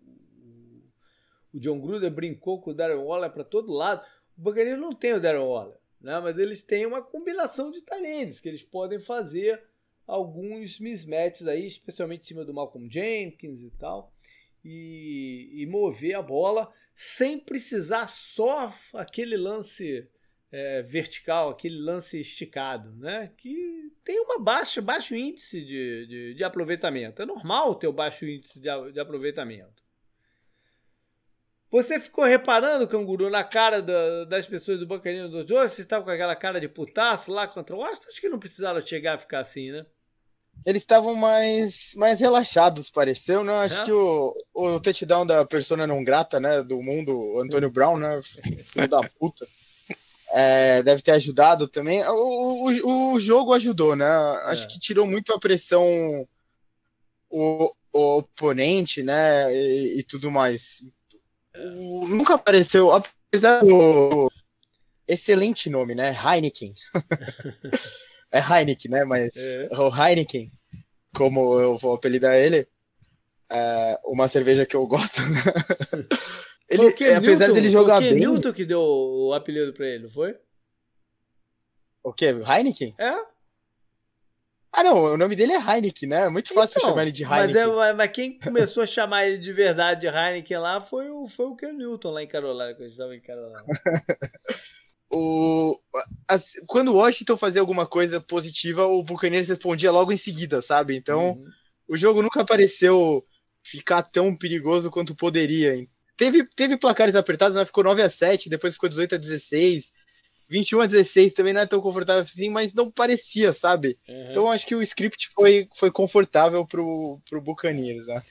o John Gruden brincou com o Darren Waller para todo lado. O Buccaneers não tem o Darren Waller, né? mas eles têm uma combinação de talentos que eles podem fazer alguns mismatches aí, especialmente em cima do Malcolm Jenkins e tal, e, e mover a bola sem precisar só aquele lance é, vertical, aquele lance esticado, né? Que tem uma baixa, baixo índice de, de, de aproveitamento. É normal ter o baixo índice de, de aproveitamento. Você ficou reparando, canguru, na cara da, das pessoas do Bancarinho do Joe? Você estava com aquela cara de putaço lá contra o Washington? Acho que não precisaram chegar a ficar assim, né? Eles estavam mais, mais relaxados, pareceu, né? Acho é? que o, o touchdown da persona não grata, né? Do mundo, o Antônio Brown, né? Filho da puta. É, deve ter ajudado também. O, o, o jogo ajudou, né? Acho é. que tirou muito a pressão o, o oponente, né? E, e tudo mais nunca apareceu, apesar do excelente nome, né? Heineken. é Heineken, né? Mas é. o Heineken, como eu vou apelidar ele, é uma cerveja que eu gosto. Né? ele, é, apesar dele jogar bem. Newton que deu o apelido pra ele, não foi? O quê? Heineken? É. Ah, não, o nome dele é Heineken, né? É muito fácil então, chamar ele de Heineken. Mas, é, mas quem começou a chamar ele de verdade de Heineken lá foi o, foi o Ken Newton lá em Carolina, quando a gente estava em Carolina. o, a, quando o Washington fazia alguma coisa positiva, o Buccaneers respondia logo em seguida, sabe? Então, uhum. o jogo nunca pareceu ficar tão perigoso quanto poderia. Teve, teve placares apertados, né? ficou 9 a 7 depois ficou 18 a 16 21 a 16 também não é tão confortável assim, mas não parecia, sabe? Uhum. Então acho que o script foi, foi confortável pro, pro Buccaneers, né?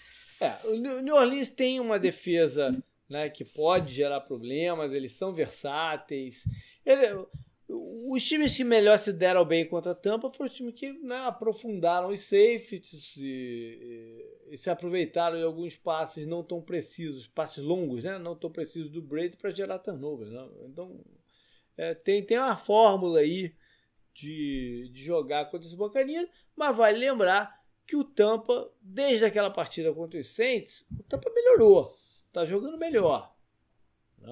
É, o New Orleans tem uma defesa né, que pode gerar problemas, eles são versáteis. Ele, os times que melhor se deram bem contra a Tampa foram os times que né, aprofundaram os safeties e, e, e, se aproveitaram em alguns passes não tão precisos, passes longos, né, não tão precisos do Brady para gerar turnovers. Né? Então, é, tem, tem uma fórmula aí de, de jogar contra os Buccaneers, mas vale lembrar que o Tampa, desde aquela partida contra os Saints, o Tampa melhorou. Tá jogando melhor.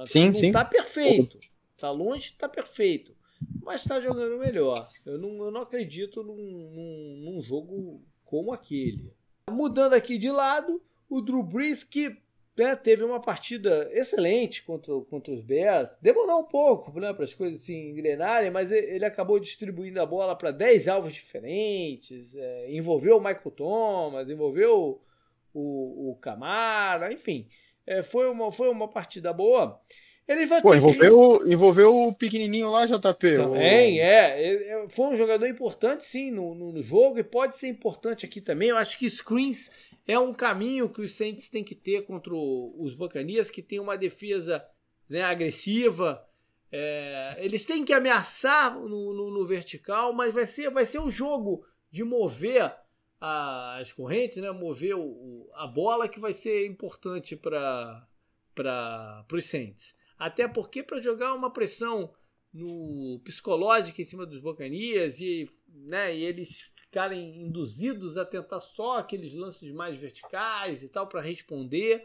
Sim, não sim. Tá perfeito. Tá longe, tá perfeito. Mas tá jogando melhor. Eu não, eu não acredito num, num, num jogo como aquele. Mudando aqui de lado, o Drew Brees, que né, teve uma partida excelente contra, contra os Bears. Demorou um pouco né, para as coisas se engrenarem, mas ele acabou distribuindo a bola para 10 alvos diferentes. É, envolveu o Michael Thomas, envolveu o, o Camara, enfim. É, foi, uma, foi uma partida boa. Ele vai Pô, envolveu, que... envolveu o pequenininho lá, JP. Também, o... é. Foi um jogador importante, sim, no, no, no jogo e pode ser importante aqui também. Eu acho que screens é um caminho que os Saints têm que ter contra os Bacanias, que tem uma defesa né, agressiva. É, eles têm que ameaçar no, no, no, vertical, mas vai ser, vai ser um jogo de mover as correntes, né? mover o, a bola que vai ser importante para os Saints. Até porque para jogar uma pressão no psicológico em cima dos Bocanias e, né, e eles ficarem induzidos a tentar só aqueles lances mais verticais e tal para responder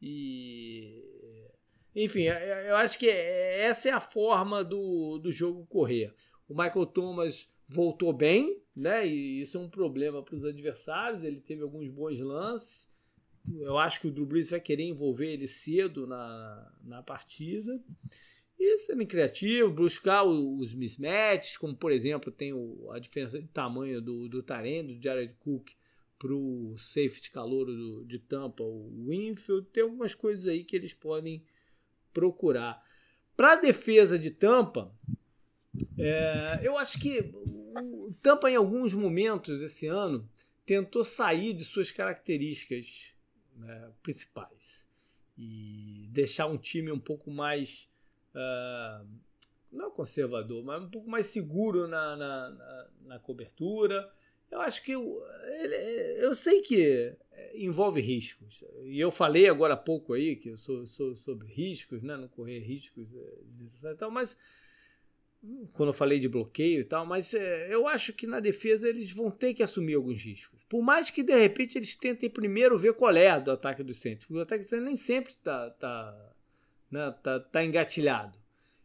e enfim, é, é, eu acho que essa é a forma do, do jogo correr. O Michael Thomas voltou bem, né? E isso é um problema para os adversários. Ele teve alguns bons lances. Eu acho que o Drew Brees vai querer envolver ele cedo na, na partida. E sendo criativo, buscar os mismatches, como por exemplo tem o, a diferença de tamanho do, do Tarém, do Jared Cook, para o safety calouro do, de Tampa, o Winfield. Tem algumas coisas aí que eles podem procurar. Para a defesa de Tampa, é, eu acho que o Tampa, em alguns momentos esse ano, tentou sair de suas características né, principais e deixar um time um pouco mais. Uh, não conservador, mas um pouco mais seguro na, na, na, na cobertura. Eu acho que ele, eu sei que envolve riscos. E eu falei agora há pouco aí que eu sou, sou sobre riscos, né? não correr riscos tal, mas quando eu falei de bloqueio e tal, mas é, eu acho que na defesa eles vão ter que assumir alguns riscos. Por mais que de repente eles tentem primeiro ver qual é do ataque do centro, o ataque do centro nem sempre está tá, né, tá, tá engatilhado.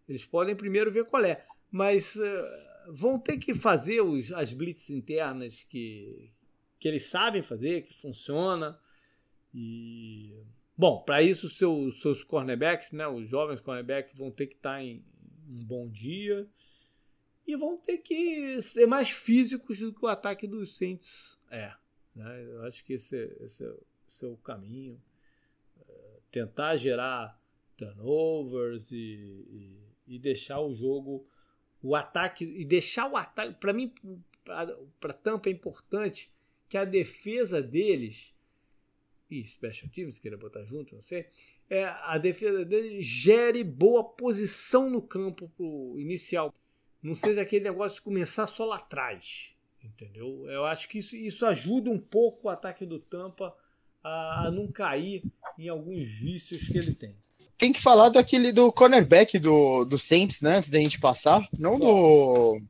Eles podem primeiro ver qual é, mas uh, vão ter que fazer os, as blitz internas que, que eles sabem fazer, que funciona. E bom, para isso seus seus cornerbacks, né, os jovens cornerbacks vão ter que estar tá em um bom dia e vão ter que ser mais físicos do que o ataque dos Saints é. Né? Eu acho que esse, esse, é, esse é o caminho. É, tentar gerar turnovers e, e, e, deixar o jogo, o ataque, e deixar o ataque. Para mim, para Tampa é importante que a defesa deles e special teams, queira botar junto, não sei, é, a defesa deles gere boa posição no campo pro inicial. Não seja aquele negócio de começar só lá atrás. Entendeu? Eu acho que isso, isso ajuda um pouco o ataque do Tampa a, a não cair em alguns vícios que ele tem. Tem que falar daquele do cornerback do, do Saints, né? Antes da gente passar. Não do.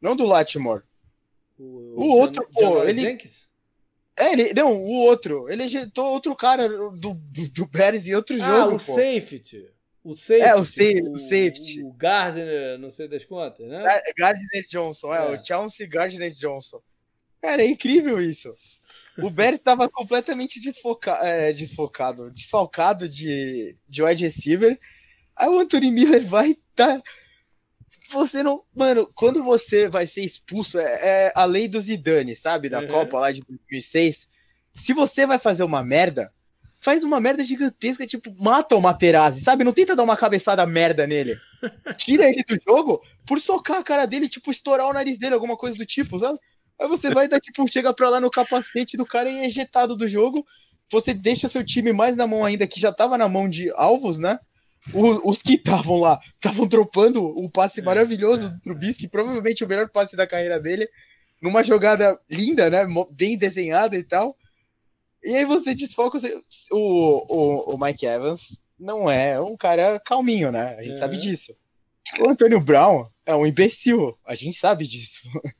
Não do Latimore. O, o, o outro, pô, ele. Jenkins? É, ele, não, o outro. Ele ejeitou outro cara do, do, do Bears em outro ah, jogo. O pô. safety. O safety. É, o, safety, o, o safety. O Gardner, não sei das contas, né? É, Gardner Johnson, é, é, o Chelsea Gardner Johnson. Cara, é incrível isso. O Bears estava completamente desfoca, é, desfocado, desfalcado de, de wide receiver. Aí o Anthony Miller vai tá você não. Mano, quando você vai ser expulso, é, é a lei do Zidane, sabe? Da uhum. Copa lá de 2006. Se você vai fazer uma merda, faz uma merda gigantesca, tipo, mata o Materazzi, sabe? Não tenta dar uma cabeçada merda nele. Tira ele do jogo por socar a cara dele, tipo, estourar o nariz dele, alguma coisa do tipo, sabe? Aí você vai dar, tipo, chega pra lá no capacete do cara e é ejetado do jogo. Você deixa seu time mais na mão ainda, que já tava na mão de alvos, né? O, os que estavam lá estavam dropando um passe maravilhoso do Trubisky, provavelmente o melhor passe da carreira dele, numa jogada linda, né? Bem desenhada e tal. E aí você desfoca o, o, o Mike Evans não é um cara calminho, né? A gente é. sabe disso. O Antônio Brown é um imbecil, a gente sabe disso.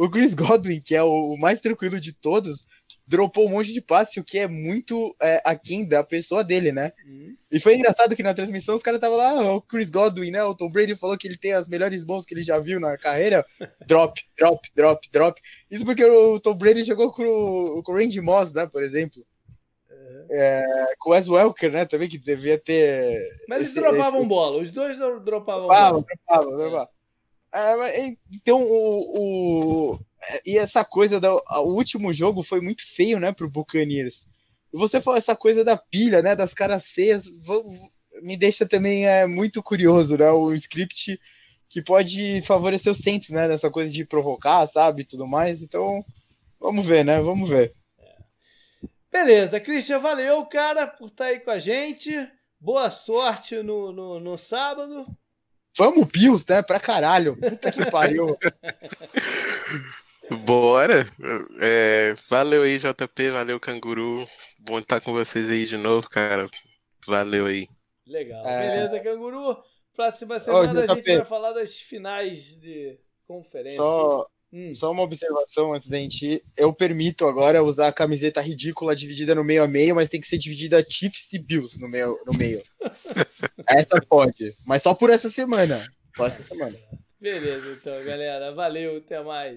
O Chris Godwin, que é o mais tranquilo de todos, dropou um monte de passe, o que é muito é, aquém da pessoa dele, né? Uhum. E foi engraçado que na transmissão os caras estavam lá, ah, o Chris Godwin, né? O Tom Brady falou que ele tem as melhores mãos que ele já viu na carreira. Drop, drop, drop, drop. Isso porque o Tom Brady jogou com, com o Randy Moss, né? Por exemplo. Uhum. É, com o Wes Welker, né? Também que devia ter. Mas eles dropavam esse... bola, os dois dropavam bola. Dropavam, dropavam. É, então, o, o, e essa coisa do o último jogo foi muito feio, né, pro Buccaneers. Você falou essa coisa da pilha, né, das caras feias, me deixa também é, muito curioso, né, o script que pode favorecer os Saints, né, dessa coisa de provocar, sabe, tudo mais. Então, vamos ver, né, vamos ver. Beleza, Christian, valeu, cara, por estar aí com a gente. Boa sorte no, no, no sábado. Vamos, Bills, né? Pra caralho. Puta que pariu. Bora! É, valeu aí, JP, valeu, Canguru. Bom estar com vocês aí de novo, cara. Valeu aí. Legal. É... Beleza, Canguru. Próxima semana Ô, a gente vai falar das finais de conferência. Só, hum. só uma observação antes da gente ir. Eu permito agora usar a camiseta ridícula dividida no meio a meio, mas tem que ser dividida Chiefs e Bills no meio. No meio. essa pode, mas só por essa semana. Só essa semana. Beleza, então, galera. Valeu, até mais.